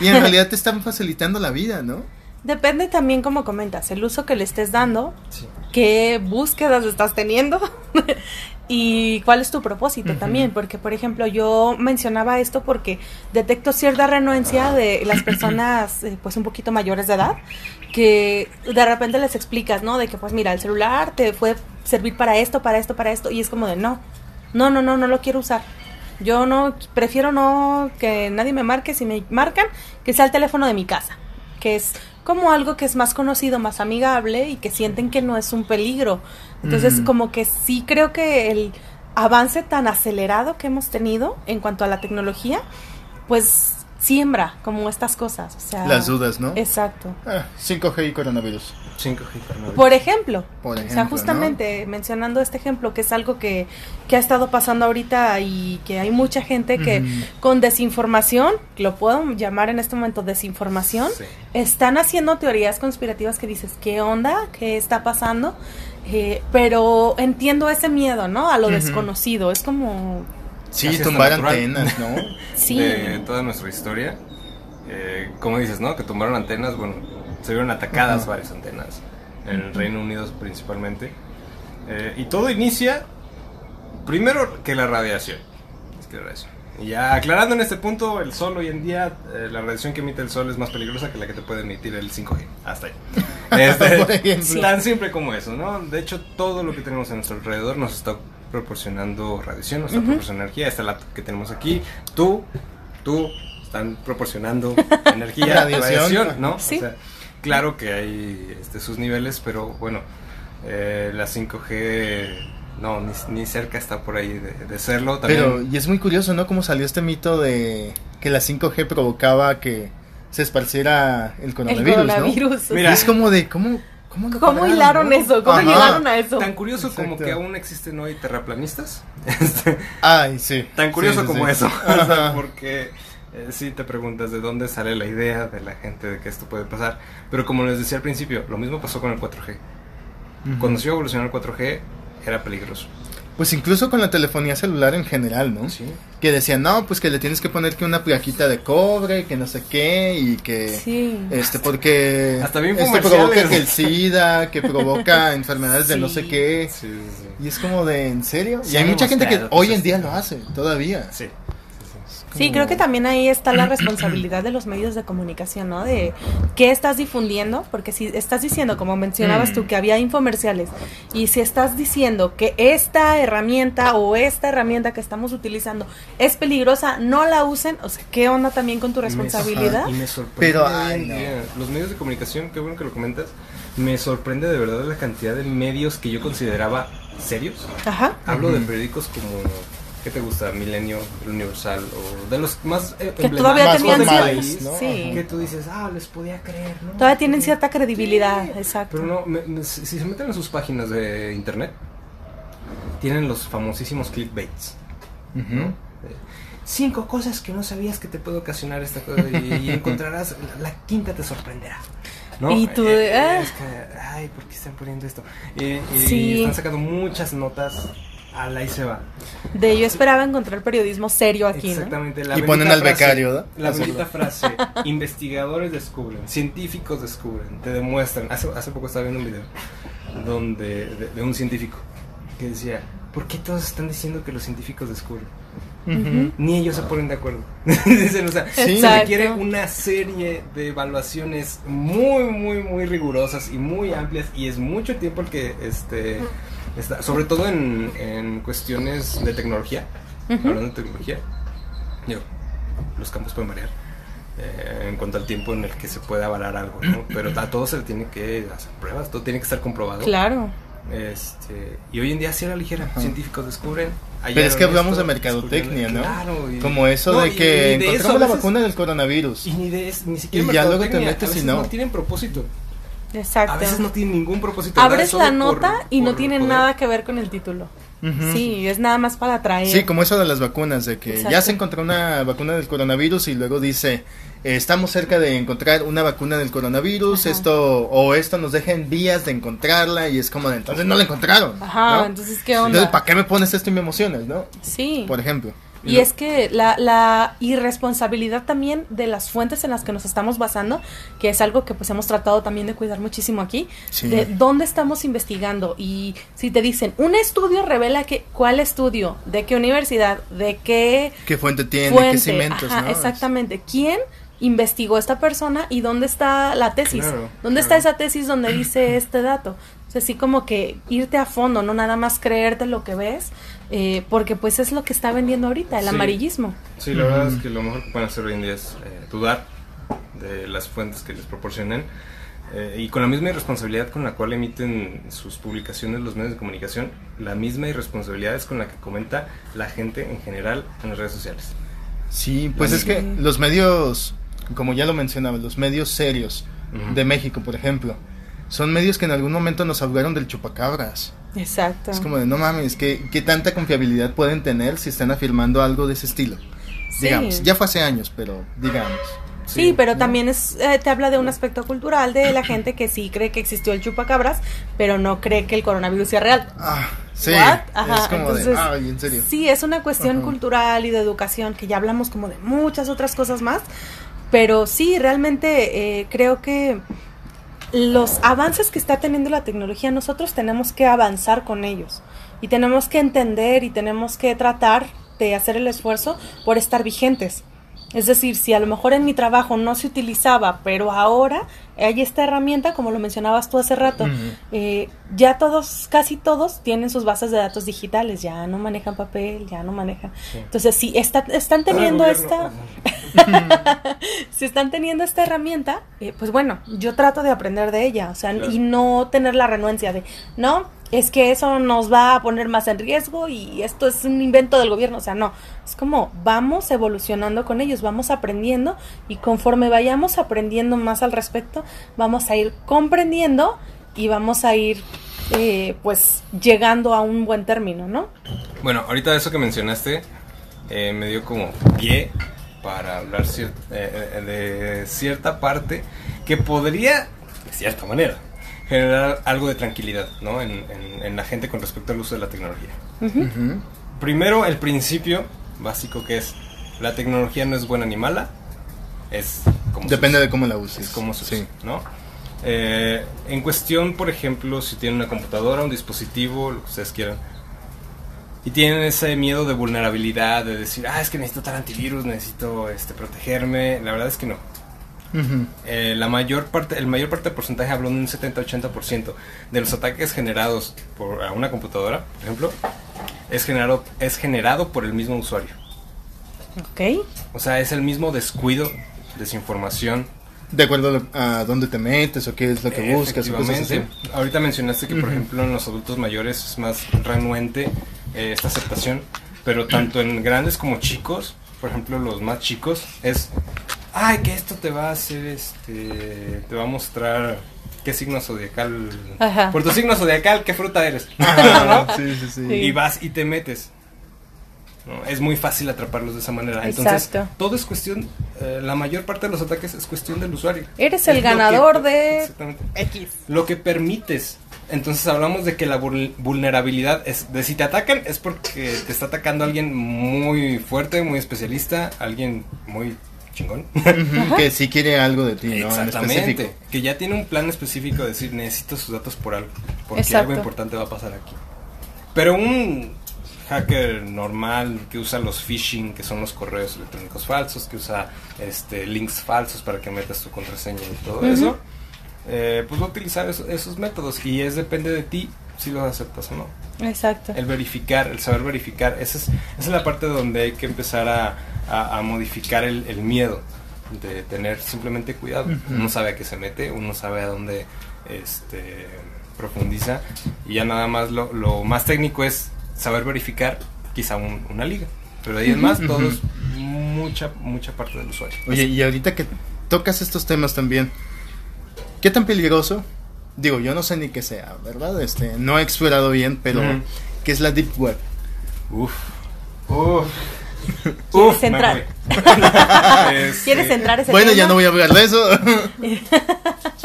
y en realidad te están facilitando la vida, ¿no? Depende también, como comentas, el uso que le estés dando, Sí. qué búsquedas estás teniendo y cuál es tu propósito también. Porque, por ejemplo, yo mencionaba esto porque detecto cierta renuencia de las personas, eh, pues, un poquito mayores de edad, que de repente les explicas, ¿no? De que, pues, mira, el celular te puede servir para esto, para esto, para esto, y es como de, no, no, no, no, no lo quiero usar. Yo no, prefiero no que nadie me marque, si me marcan, que sea el teléfono de mi casa, que es como algo que es más conocido, más amigable y que sienten que no es un peligro. Entonces, como que sí creo que el avance tan acelerado que hemos tenido en cuanto a la tecnología, pues siembra como estas cosas. O sea, Las dudas, ¿no? Exacto. Ah, 5G y coronavirus. 5G, carnal. Por ejemplo, Por o sea, ejemplo, justamente mencionando este ejemplo, que es algo que, que ha estado pasando ahorita y que hay mucha gente que con desinformación, lo puedo llamar en este momento desinformación, Sí. están haciendo teorías conspirativas que dices, ¿qué onda? ¿Qué está pasando? Eh, pero entiendo ese miedo, ¿no? A lo desconocido. Es como... Sí, Así tumbar antenas, ¿no? Sí. de toda nuestra historia. Eh, como dices, ¿no? Que tumbaron antenas, bueno, se vieron atacadas Ajá. varias antenas, en el Reino Unido principalmente. Eh, y todo inicia, primero que la radiación. Es que la radiación. Y ya aclarando en este punto, el sol hoy en día, eh, la radiación que emite el sol es más peligrosa que la que te puede emitir el 5G. Hasta ahí. Este. Tan simple como eso, ¿no? De hecho, todo lo que tenemos a nuestro alrededor nos está proporcionando radiación, nos está Ujú. proporcionando energía. Esta laptop que tenemos aquí, tú, tú, están proporcionando energía, Radiación. radiación, ¿no? Sí. O sea, claro que hay este, sus niveles, pero bueno, eh, la 5G no, ni, ni cerca está por ahí de, de serlo. También, Pero, y es muy curioso, ¿no? Cómo salió este mito de que la 5G provocaba que se esparciera el El coronavirus, ¿no? coronavirus. Mira. Y es como de, ¿cómo, ¿Cómo, lo ¿Cómo lograron, hilaron no? eso? ¿Cómo Ajá. llegaron a eso? Tan curioso como que aún existen hoy terraplanistas. Ay, sí. Tan curioso Sí, sí, como sí. eso. Ajá. porque eh, sí te preguntas de dónde sale la idea de la gente de que esto puede pasar. Pero como les decía al principio, lo mismo pasó con el 4G. Ujú. Cuando se iba a evolucionar el 4G, era peligroso. Pues incluso con la telefonía celular en general, ¿no? Sí. Que decían, no, pues que le tienes que poner que una plaquita de cobre, que no sé qué, y que... Sí. Este, porque Hasta bien esto comerciales. provoca que el SIDA, que provoca enfermedades de no sé qué. Sí, sí, Y es como de, ¿en serio? Sí, y hay mucha gente que hoy en día lo hace, todavía. sí. Sí, creo que también ahí está la responsabilidad de los medios de comunicación, ¿no? De qué estás difundiendo, porque si estás diciendo, como mencionabas Mm. tú, que había infomerciales, y si estás diciendo que esta herramienta o esta herramienta que estamos utilizando es peligrosa, no la usen, o sea, ¿qué onda también con tu responsabilidad? Y me sorprende. Pero, ay, no. Los medios de comunicación, qué bueno que lo comentas. Me sorprende de verdad la cantidad de medios que yo consideraba serios. Ajá. Hablo de Ujú. periódicos como. ¿Qué te gusta? Milenio, El Universal, o de los más. eh, Que todavía Más tenían ¿no? sí. Que tú dices, ah, les podía creer, ¿no? Todavía tienen cierta credibilidad, exacto. Pero no, me- me- si si se meten en sus páginas de internet, tienen los famosísimos clickbaits. Eh, Cinco cosas que no sabías que te puede ocasionar esta cosa y, y encontrarás, la, la quinta te sorprenderá. ¿no? Y tú Eh, eh, ah. es que, ay, ¿por qué están poniendo esto? Eh, y Sí. están sacando muchas notas a la y se va. De yo esperaba encontrar periodismo serio aquí, ¿no? Exactamente. La Y ponen al frase- becario, ¿no? La bendita frase, investigadores descubren, científicos descubren, te demuestran. Hace, hace poco estaba viendo un video donde de, de un científico que decía, ¿por qué todos están diciendo que los científicos descubren? Ujú. Ni ellos se ponen de acuerdo. Dicen, o sea, Sí. se requiere una serie de evaluaciones muy, muy, muy rigurosas y muy amplias y es mucho tiempo el que, este, está, sobre todo en, en cuestiones de tecnología, hablando de tecnología, digo, los campos pueden variar eh, en cuanto al tiempo en el que se puede avalar algo, ¿no? Pero a todo se le tiene que hacer pruebas, todo tiene que estar comprobado. Claro. Este, y hoy en día sí a la ligera, Ajá. científicos descubren. Pero es que hablamos esto, de mercadotecnia, ¿no? Claro, y- Como eso No, de que y de eso encontramos la veces- vacuna del coronavirus. Y ni de ni siquiera Y ya luego te metes no tienen propósito. Exacto. A veces no tienen ningún propósito. Abres la por- nota y no tiene poder. nada que ver con el título. Sí, es nada más para atraer. Sí, como eso de las vacunas, de que ya se encontró una vacuna del coronavirus y luego dice, eh, estamos cerca de encontrar una vacuna del coronavirus, Ajá. esto o esto nos deja en vías de encontrarla y es como de, entonces no la encontraron. Ajá, ¿no? entonces, ¿qué Entonces, onda? ¿para qué me pones esto y me emocionas, no? Sí. Por ejemplo. Y es que la, la irresponsabilidad también de las fuentes en las que nos estamos basando, que es algo que pues hemos tratado también de cuidar muchísimo aquí, Sí. de dónde estamos investigando y si te dicen, un estudio revela que, ¿cuál estudio? ¿De qué universidad? ¿De qué ¿Qué fuente tiene? fuente? ¿Qué cimientos? Ajá, no? exactamente. ¿Quién investigó esta persona y dónde está la tesis? Claro, ¿Dónde está esa tesis donde dice este dato? O sea, así como que irte a fondo, no nada más creerte lo que ves, eh, porque pues es lo que está vendiendo ahorita, el Sí. amarillismo. Sí, la verdad Ujú. es que lo mejor que pueden hacer hoy en día es eh, dudar de las fuentes que les proporcionen. eh, y con la misma irresponsabilidad con la cual emiten sus publicaciones los medios de comunicación, la misma irresponsabilidad es con la que comenta la gente en general en las redes sociales. Sí, pues La es que misma. los medios, como ya lo mencionaba, los medios serios Ujú. de México, por ejemplo, son medios que en algún momento nos hablaron del chupacabras. Exacto. Es como de, no mames, ¿qué, qué tanta confiabilidad pueden tener si están afirmando algo de ese estilo? Sí. Digamos, ya fue hace años, pero digamos. Sí, Sí, pero también es, eh, te habla de un aspecto cultural de la gente que sí cree que existió el chupacabras, pero no cree que el coronavirus sea real. Ah, sí, What? Ajá, es como entonces, de, ay, en serio. Sí, es una cuestión cultural y de educación, que ya hablamos como de muchas otras cosas más, pero sí, realmente eh, creo que los avances que está teniendo la tecnología, nosotros tenemos que avanzar con ellos y tenemos que entender y tenemos que tratar de hacer el esfuerzo por estar vigentes. Es decir, si a lo mejor en mi trabajo no se utilizaba, pero ahora hay esta herramienta, como lo mencionabas tú hace rato, eh, ya todos, casi todos tienen sus bases de datos digitales, ya no manejan papel, ya no manejan. Sí. Entonces, si está, están teniendo esta, gobierno. si están teniendo esta herramienta, eh, pues bueno, yo trato de aprender de ella, o sea, Claro. y no tener la renuencia de, no, es que eso nos va a poner más en riesgo y esto es un invento del gobierno, o sea, no, es como vamos evolucionando con ellos, vamos aprendiendo y conforme vayamos aprendiendo más al respecto, vamos a ir comprendiendo y vamos a ir eh, pues llegando a un buen término, ¿no? Bueno, ahorita eso que mencionaste eh, me dio como pie para hablar eh, eh, de cierta parte que podría, de cierta manera, generar algo de tranquilidad ¿no? en, en- en la gente con respecto al uso de la tecnología. Primero, el principio básico que es la tecnología no es buena ni mala, es como se Depende usa. de cómo la uses. Es como se Sí. usa, ¿no? Eh, en cuestión, por ejemplo, si tienen una computadora, un dispositivo, lo que ustedes quieran, y tienen ese miedo de vulnerabilidad, de decir, ah, es que necesito tal antivirus, necesito este, protegerme, la verdad es que no. Ujú. Eh, la mayor parte, el mayor parte del porcentaje, habló de un 70-80% de los ataques generados por a una computadora, por ejemplo, es generado, es generado por el mismo usuario. Ok. O sea, es el mismo descuido, desinformación, De acuerdo a, dónde te metes o qué es lo que buscas. Efectivamente. Ahorita mencionaste que, por Ujú. ejemplo, en los adultos mayores es más renuente eh, esta aceptación, pero tanto en grandes como chicos, por ejemplo, los más chicos, es, ay, que esto te va a hacer, este, te va a mostrar qué signo zodiacal, Ajá. por tu signo zodiacal, qué fruta eres. Sí, sí, sí. Y vas y te metes. ¿no? Es muy fácil atraparlos de esa manera. Entonces, Exacto. todo es cuestión, eh, la mayor parte de los ataques es cuestión del usuario. Eres Es el que- ganador de Exactamente X. lo que permites. Entonces hablamos de que la vul- vulnerabilidad es de si te atacan es porque te está atacando alguien muy fuerte, muy especialista, alguien muy chingón. Que sí quiere algo de ti, ¿no? En Exactamente. específico. Que ya tiene un plan específico de decir necesito sus datos por algo, porque Exacto. algo importante va a pasar aquí. Pero un hacker normal que usa los phishing, que son los correos electrónicos falsos, que usa este links falsos para que metas tu contraseña y todo eso, eh, pues va a utilizar eso- esos métodos y es depende de ti si los aceptas o no. Exacto. El verificar, el saber verificar, esa es, esa es la parte donde hay que empezar a, a- a modificar el, el miedo de tener simplemente cuidado. Ujú. Uno sabe a qué se mete, uno sabe a dónde este, profundiza y ya nada más lo, lo más técnico es saber verificar quizá un- una liga. Pero ahí en más, Ujú. todo es mucha, mucha parte del usuario. Oye, y ahorita que tocas estos temas también, ¿qué tan peligroso? Digo, yo no sé ni qué sea, ¿verdad? Este, no he explorado bien, pero Ujú. ¿qué es la Deep Web? Uf. Uf. ¿Quieres me entrar? Este, ¿Quieres entrar a ese Bueno, tema? ya no voy a hablar de eso.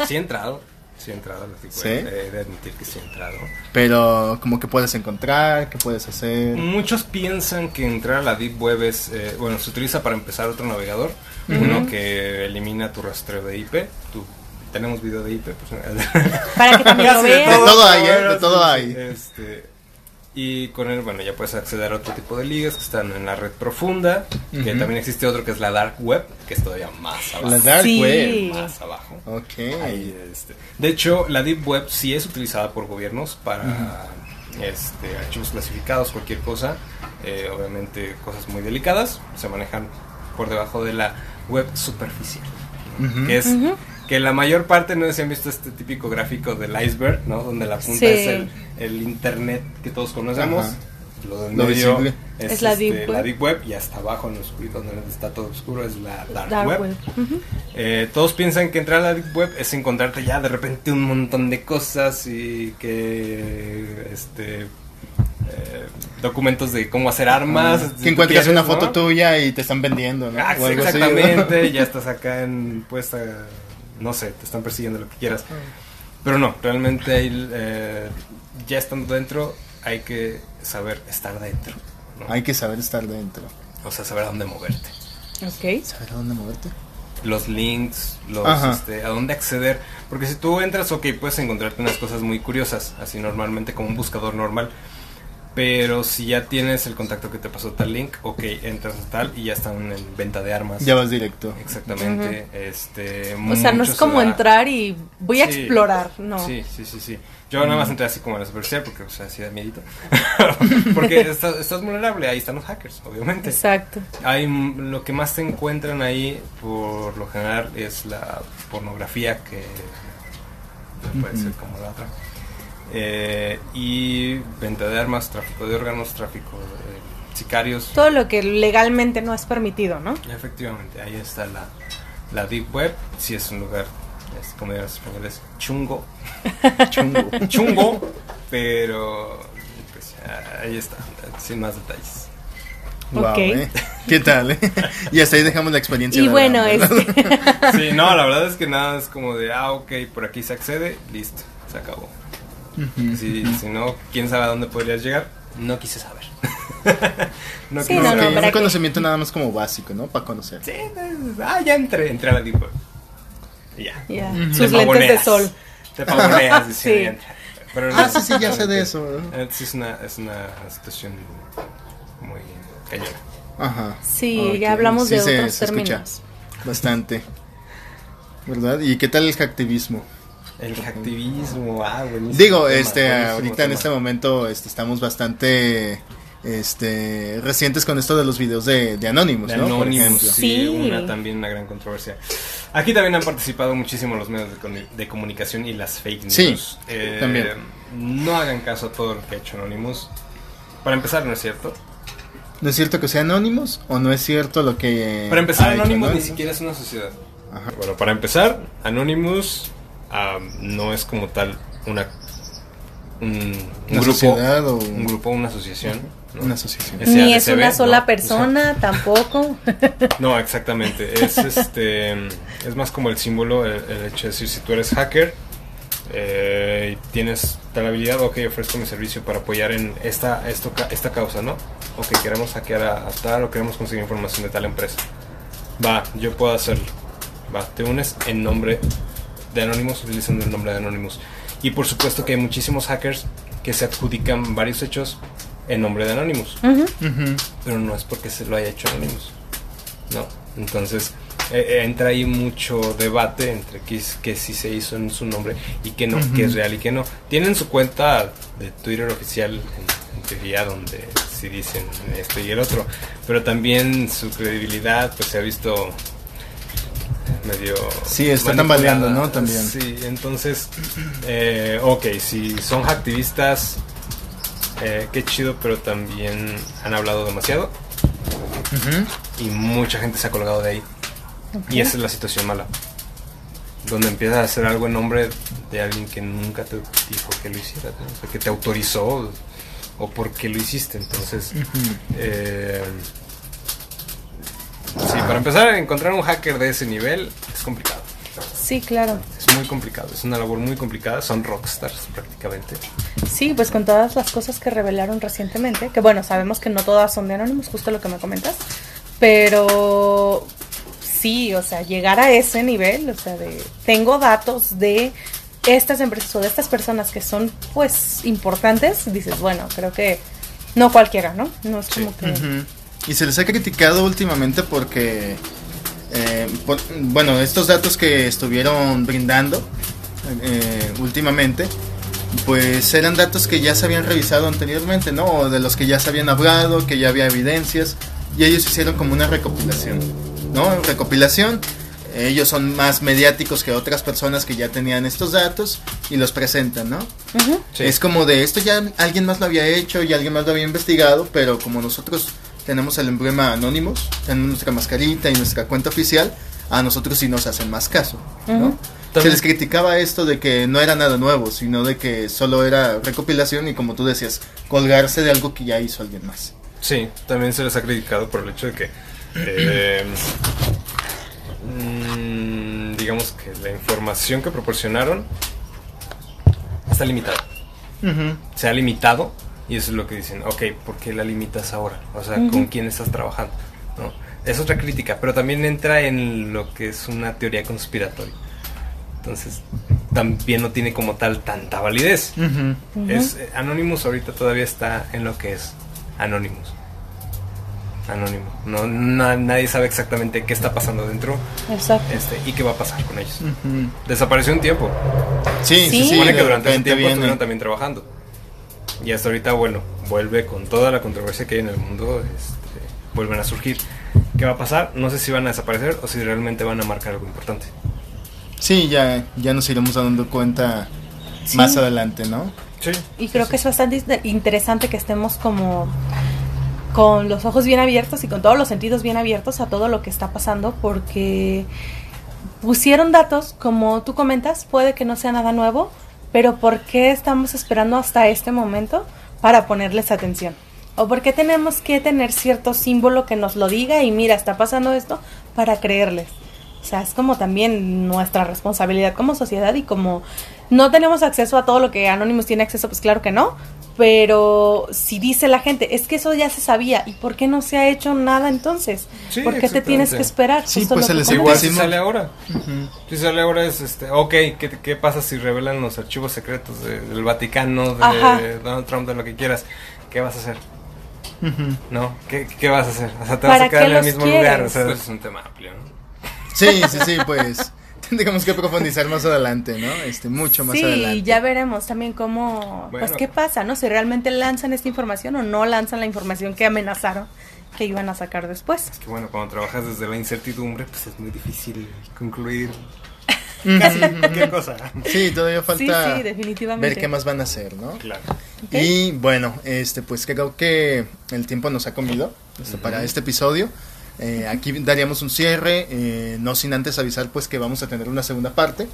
Sí he entrado. Sí he entrado a la Deep ¿Sí? Web, He de admitir que sí he entrado. pero, como que puedes encontrar? ¿Qué puedes hacer? Muchos piensan que entrar a la Deep Web es, eh, bueno, se utiliza para empezar otro navegador, uno que elimina tu rastreo de IP. Tu, tenemos video de IP, pues, Para que también lo vean. De todo hay, ¿eh? De todo hay. este, y con él, bueno, ya puedes acceder a otro tipo de ligas que están en la red profunda, que también existe otro que es la Dark Web, que es todavía más abajo. La Dark Sí. Web. Más abajo. Ok. Ahí, este. De hecho, la Deep Web sí es utilizada por gobiernos para este, archivos clasificados, cualquier cosa. Eh, obviamente, cosas muy delicadas se manejan por debajo de la web superficial. Que es. Que la mayor parte, no si han visto este típico gráfico del iceberg, ¿no? Donde la punta Sí. es el, el internet que todos conocemos. Ajá. Lo del Lo medio visible. es, Es la este, Deep Web. la Deep Web y hasta abajo en lo oscurito, donde está todo oscuro, es la Dark, Dark Web. Eh, todos piensan que entrar a la Deep Web es encontrarte ya de repente un montón de cosas y que este eh, documentos de cómo hacer armas. si que encuentras quieres, una ¿no? foto tuya y te están vendiendo, ¿no? Ah, O algo así. exactamente, ya estás acá en puesta, no sé, te están persiguiendo lo que quieras. Pero no, realmente hay, eh, ya estando dentro hay que saber estar dentro. ¿no? Hay que saber estar dentro. O sea, saber a dónde moverte. Ok. ¿Saber a dónde moverte? los links, los, este, a dónde acceder. Porque si tú entras, ok, puedes encontrarte unas cosas muy curiosas, así normalmente como un buscador normal. Pero si ya tienes el contacto que te pasó tal link, ok, entras a tal y ya están en venta de armas. Ya vas directo. Exactamente. este, O sea, no es como da- entrar y voy a Sí. explorar, no. Sí, sí, sí, sí. Yo nada más entré así como a la superficial porque, o sea, así da miedito. porque estás, estás vulnerable, ahí están los hackers, obviamente. Exacto. Hay mm, lo que más se encuentran ahí por lo general es la pornografía que puede ser como la otra Eh, y venta de armas tráfico de órganos tráfico de sicarios Todo lo que legalmente no es permitido, ¿no? efectivamente ahí está la, la deep web si es un lugar es, como dirían los españoles, chungo. Chungo. Chungo, pero pues ahí está, sin más detalles. Ok. ¿eh? ¿Qué tal? eh? Y hasta ahí dejamos la experiencia. Y de bueno, ¿verdad? este, Sí, no, la verdad es que nada es como de, ah, ok, por aquí se accede, listo, se acabó. Ujú. Si, si no, quién sabe a dónde podrías llegar, no quise saber. no Sí, quise no, Ok, no, saber. ¿para un conocimiento nada más como básico, ¿no? Para conocer. Sí, pues, ah, ya entré, entré a la Deep Web. Ya. sus Te lentes de sol. Te pavoneas Sí. Pero Ah, no, sí, sí, ya sé de eso. ¿no? eh, Sí, es una, es una situación muy cañona. Ajá. Sí, ya hablamos sí de se- otros se escucha términos. Bastante. ¿Verdad? ¿Y qué tal el hacktivismo? El hacktivismo, ah, buenísimo. Digo, tema, este, buenísimo ahorita en tema. este momento este, estamos bastante este, recientes con esto de los videos de, de Anonymous, De ¿no? Por Anonymous, ejemplo. sí, Sí. una también una gran controversia. Aquí también han participado muchísimo los medios de, de comunicación y las fake news. Sí, Eh, también. No hagan caso a todo lo que ha hecho Anonymous. Para empezar, no es cierto. ¿No es cierto que sea Anonymous o no es cierto lo que... Para empezar, ha hecho Anonymous ni siquiera es una sociedad. Ajá. Bueno, para empezar, Anonymous no es como tal una un, un ¿Una grupo, sociedad o un grupo, una asociación. ¿no? una asociación? Es- Ni es una sola ¿no? persona, tampoco. No, exactamente. Es este es más como el símbolo, el, el hecho de decir si tú eres hacker eh, y tienes tal habilidad, ok, ofrezco mi servicio para apoyar en esta esto, ca- esta causa, ¿no? Ok, queremos hackear a, a tal o queremos conseguir información de tal empresa. Va, yo puedo hacerlo. Va, te unes en nombre de Anonymous, utilizando el nombre de Anonymous. Y por supuesto que hay muchísimos hackers que se adjudican varios hechos en nombre de Anonymous Ujú. Ujú. pero no es porque se lo haya hecho Anonymous. No, entonces eh, eh, entra ahí mucho debate entre qué, qué sí se hizo en su nombre y qué no, Ujú. qué es real y qué no. Tienen su cuenta de Twitter oficial en, en teoría donde sí dicen esto y el otro, pero también su credibilidad pues se ha visto medio Sí, está tambaleando, ¿no? También. Sí, entonces, eh, ok, si son activistas, eh, qué chido, pero también han hablado demasiado y mucha gente se ha colgado de ahí. Y esa es la situación mala. Donde empiezas a hacer algo en nombre de alguien que nunca te dijo que lo hicieras, ¿no? O sea, que te autorizó o porque lo hiciste. Entonces, eh, para empezar a encontrar un hacker de ese nivel es complicado. Sí, claro. Es muy complicado, es una labor muy complicada, son rockstars prácticamente. Sí, pues con todas las cosas que revelaron recientemente, que bueno, sabemos que no todas son de Anonymous, justo lo que me comentas, pero sí, o sea, llegar a ese nivel, o sea, de tengo datos de estas empresas o de estas personas que son pues importantes, dices, bueno, creo que no cualquiera, ¿no? No es Sí. como que... Y se les ha criticado últimamente porque, eh, por- bueno, estos datos que estuvieron brindando eh, últimamente, pues eran datos que ya se habían revisado anteriormente, ¿no? O de los que ya se habían hablado, que ya había evidencias, y ellos hicieron como una recopilación, ¿no? Recopilación. Ellos son más mediáticos que otras personas que ya tenían estos datos y los presentan, ¿no? Ujú. Sí. Es como de esto ya alguien más lo había hecho y alguien más lo había investigado, pero como nosotros tenemos el emblema Anonymous, tenemos nuestra mascarita y nuestra cuenta oficial, a nosotros sí nos hacen más caso, ¿no? Ujú. Se También- les criticaba esto de que no era nada nuevo, sino de que solo era recopilación y como tú decías, colgarse de algo que ya hizo alguien más. Sí, también se les ha criticado por el hecho de que, eh, mm, digamos que la información que proporcionaron está limitada. Se ha limitado y eso es lo que dicen, ok, ¿por qué la limitas ahora? O sea, ¿con quién estás trabajando? ¿No? Es otra crítica, pero también entra en lo que es una teoría conspiratoria. Entonces, también no tiene como tal tanta validez. Es, eh, Anonymous ahorita todavía está en lo que es Anonymous. Anónimo. No, na- nadie sabe exactamente qué está pasando dentro Exacto. este, y qué va a pasar con ellos. Desapareció un tiempo. Sí, sí, Sí. sí. Supone que durante ese repente tiempo viene. estuvieron también trabajando. Y hasta ahorita, bueno, vuelve con toda la controversia que hay en el mundo, este, vuelven a surgir. ¿Qué va a pasar? No sé si van a desaparecer o si realmente van a marcar algo importante. Sí, ya, ya nos iremos dando cuenta Sí. más adelante, ¿no? Sí. Y creo que es bastante in- interesante que estemos como con los ojos bien abiertos y con todos los sentidos bien abiertos a todo lo que está pasando porque pusieron datos, como tú comentas, puede que no sea nada nuevo, pero ¿por qué estamos esperando hasta este momento para ponerles atención? ¿O por qué tenemos que tener cierto símbolo que nos lo diga y mira, está pasando esto para creerles? O sea, es como también nuestra responsabilidad como sociedad y como no tenemos acceso a todo lo que Anonymous tiene acceso, pues claro que no, pero si dice la gente, es que eso ya se sabía, ¿y por qué no se ha hecho nada entonces? Sí, ¿Por qué te tienes que esperar? Sí, Justo pues Igual comentas. si sale ahora. Si sale ahora es este. Ok, ¿qué, qué pasa si revelan los archivos secretos de- del Vaticano, de Ajá. Donald Trump, de lo que quieras? ¿Qué vas a hacer? ¿No? ¿Qué, qué vas a hacer? O sea, te vas ¿Para a quedar en el mismo quieres? lugar. O sea, es un tema amplio, ¿no? Sí, sí, sí, pues tendremos que profundizar más adelante, ¿no? Este, mucho más sí, adelante. ya veremos también cómo, pues qué pasa, ¿no? Si realmente lanzan esta información o no lanzan la información que amenazaron que iban a sacar después. Es que bueno, cuando trabajas desde la incertidumbre, pues es muy difícil concluir casi cualquier cosa. Sí, todavía falta sí, sí, definitivamente. ver qué más van a hacer, ¿no? Claro. Y bueno, este, pues creo que el tiempo nos ha comido este, para este episodio. Eh, aquí daríamos un cierre, eh, no sin antes avisar pues que vamos a tener una segunda parte,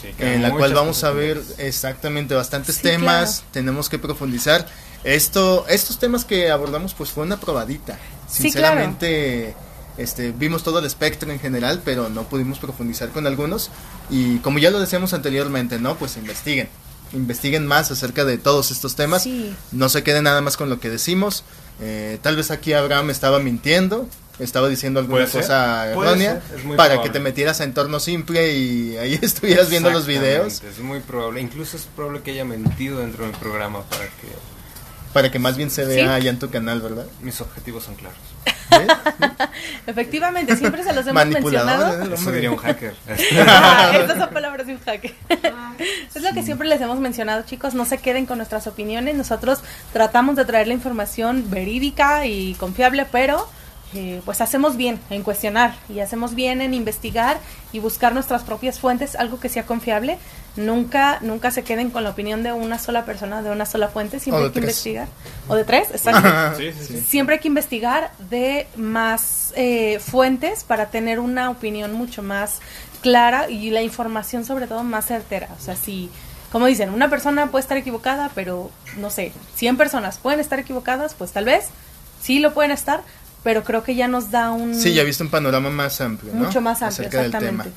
Sí, en la cual vamos a ver exactamente bastantes Sí, temas, claro. tenemos que profundizar. Esto, estos temas que abordamos pues fue una probadita. Sí, claro. Sinceramente, este, vimos todo el espectro en general, pero no pudimos profundizar con algunos. Y como ya lo decíamos anteriormente, ¿no? Pues investiguen. Investiguen más acerca de todos estos temas. Sí. No se queden nada más con lo que decimos. Eh, tal vez aquí Abraham estaba mintiendo, estaba diciendo alguna cosa errónea para probable. que te metieras a entorno simple y ahí estuvieras viendo los videos Es muy probable. Incluso es probable que haya mentido dentro del programa para que para que más bien se vea Sí. allá en tu canal, ¿verdad? mis objetivos son claros. ¿Ves? Efectivamente, siempre se los hemos Manipulador, mencionado. ¿eh? Eso diría un hacker. Ah, Estas son palabras de un jaque. Es lo que siempre les hemos mencionado, chicos. No se queden con nuestras opiniones. Nosotros tratamos de traer la información verídica y confiable, pero eh, pues hacemos bien en cuestionar y hacemos bien en investigar y buscar nuestras propias fuentes, algo que sea confiable. Nunca, nunca se queden con la opinión de una sola persona, de una sola fuente. Siempre hay que tres. investigar. O de tres, exacto. Sí, sí, sí. Siempre hay que investigar de más eh, fuentes para tener una opinión mucho más clara y la información sobre todo más certera. O sea, si, como dicen, una persona puede estar equivocada, pero no sé, 100 personas pueden estar equivocadas, pues tal vez sí lo pueden estar, pero creo que ya nos da un... Sí, ya viste un panorama más amplio, ¿no? Mucho más amplio, Acerca del tema. exactamente.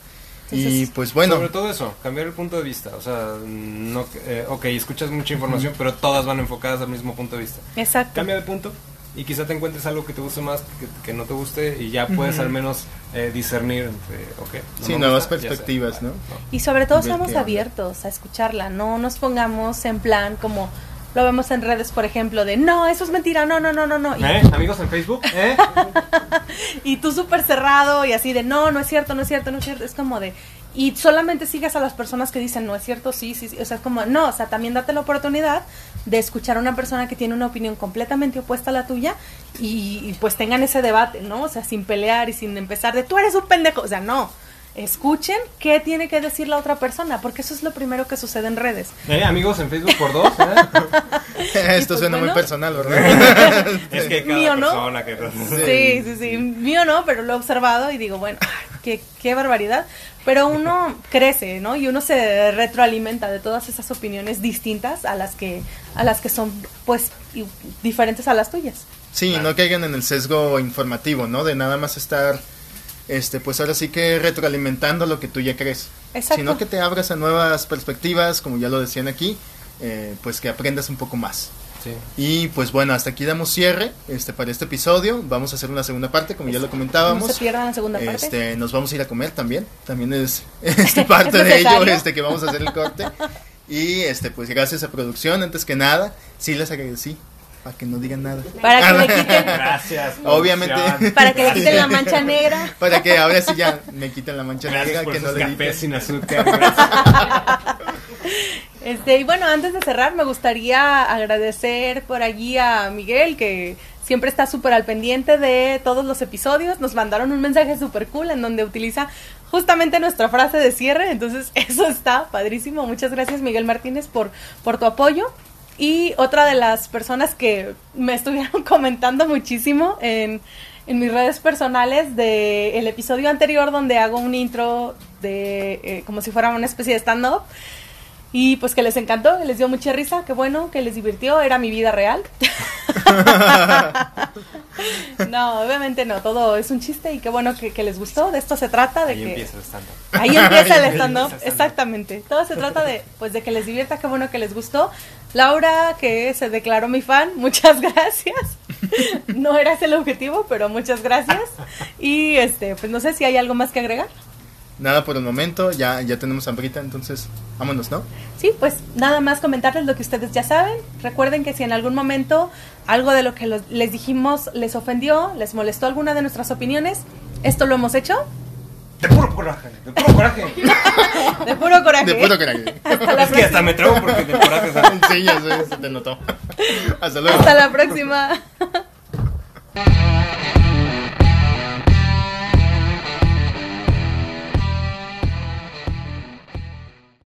y pues bueno, Sobre todo eso, cambiar el punto de vista. O sea, no, eh, ok, escuchas mucha información, pero todas van enfocadas al mismo punto de vista. Exacto. Cambia de punto y quizá te encuentres algo que te guste más, que, que no te guste, y ya puedes al menos eh, discernir entre, ok. no Sí, nuevas gusta, ya sé. perspectivas, ¿no? Y sobre todo seamos abiertos a escucharla, no nos pongamos en plan como lo vemos en redes, por ejemplo, de no, eso es mentira, no, no, no, no, no. ¿Eh? Amigos en Facebook, ¿eh? y tú súper cerrado y así de no, no es cierto, no es cierto, no es cierto. Es como de. Y solamente sigas a las personas que dicen no es cierto, sí, sí, sí. O sea, es como, no, o sea, también date la oportunidad de escuchar a una persona que tiene una opinión completamente opuesta a la tuya y, y, pues tengan ese debate, ¿no? O sea, sin pelear y sin empezar de tú eres un pendejo. O sea, no. Escuchen qué tiene que decir la otra persona, porque eso es lo primero que sucede en redes. ¿Eh? Amigos en Facebook por dos, ¿eh? esto pues, suena muy bueno. personal, ¿verdad? Es que cada Mío, ¿no? que... Sí, sí, sí. Mío no, pero lo he observado y digo, bueno, qué, qué barbaridad. Pero uno crece, ¿no? Y uno se retroalimenta de todas esas opiniones distintas a las que, a las que son, pues, diferentes a las tuyas. Sí, no caigan en el sesgo informativo, ¿no? De nada más estar, este, pues ahora sí que retroalimentando lo que tú ya crees. Exacto. Sino que te abras a nuevas perspectivas, como ya lo decían aquí, eh, pues que aprendas un poco más. Sí. Y pues bueno, hasta aquí damos cierre este, para este episodio. Vamos a hacer una segunda parte, como ya lo comentábamos. No se pierdan la segunda parte. Este, nos vamos a ir a comer también. También es este, parte ¿Es de ello este, que vamos a hacer el corte. Y este, pues gracias a producción, antes que nada, sí les agradecí. Para que no digan nada. Para que le quiten, Gracias. Obviamente. para que le quiten la mancha negra. Para que ahora sí ya me quiten la mancha Gracias negra, por que no le editen. sin azúcar. Este, y bueno, antes de cerrar, me gustaría agradecer por allí a Miguel, que siempre está súper al pendiente de todos los episodios. Nos mandaron un mensaje súper cool en donde utiliza justamente nuestra frase de cierre. Entonces, eso está padrísimo. Muchas gracias, Miguel Martínez, por, por tu apoyo. Y otra de las personas que me estuvieron comentando muchísimo en, en mis redes personales del episodio anterior donde hago un intro de eh, como si fuera una especie de stand-up. Y pues que les encantó, que les dio mucha risa, que bueno, que les divirtió, era mi vida real. no, obviamente no, todo es un chiste y qué bueno que, que les gustó, de esto se trata, de Ahí que... empieza el stand-up. Ahí empieza el Ahí stand-up, empieza el stand-up. exactamente. Todo se trata de, pues, de que les divierta, qué bueno que les gustó. Laura, que se declaró mi fan, muchas gracias. No era ese el objetivo, pero muchas gracias. Y este, pues no sé si hay algo más que agregar. Nada por el momento, ya, ya tenemos hambrita, entonces vámonos, ¿no? Sí, pues nada más comentarles lo que ustedes ya saben. Recuerden que si en algún momento algo de lo que los- les dijimos les ofendió, les molestó alguna de nuestras opiniones, esto lo hemos hecho De puro coraje, de puro coraje. de puro coraje. De puro coraje. Hasta la es que hasta me trago porque de coraje. ¿sabes? Sí, ya sé, se te notó. Hasta luego. Hasta la próxima.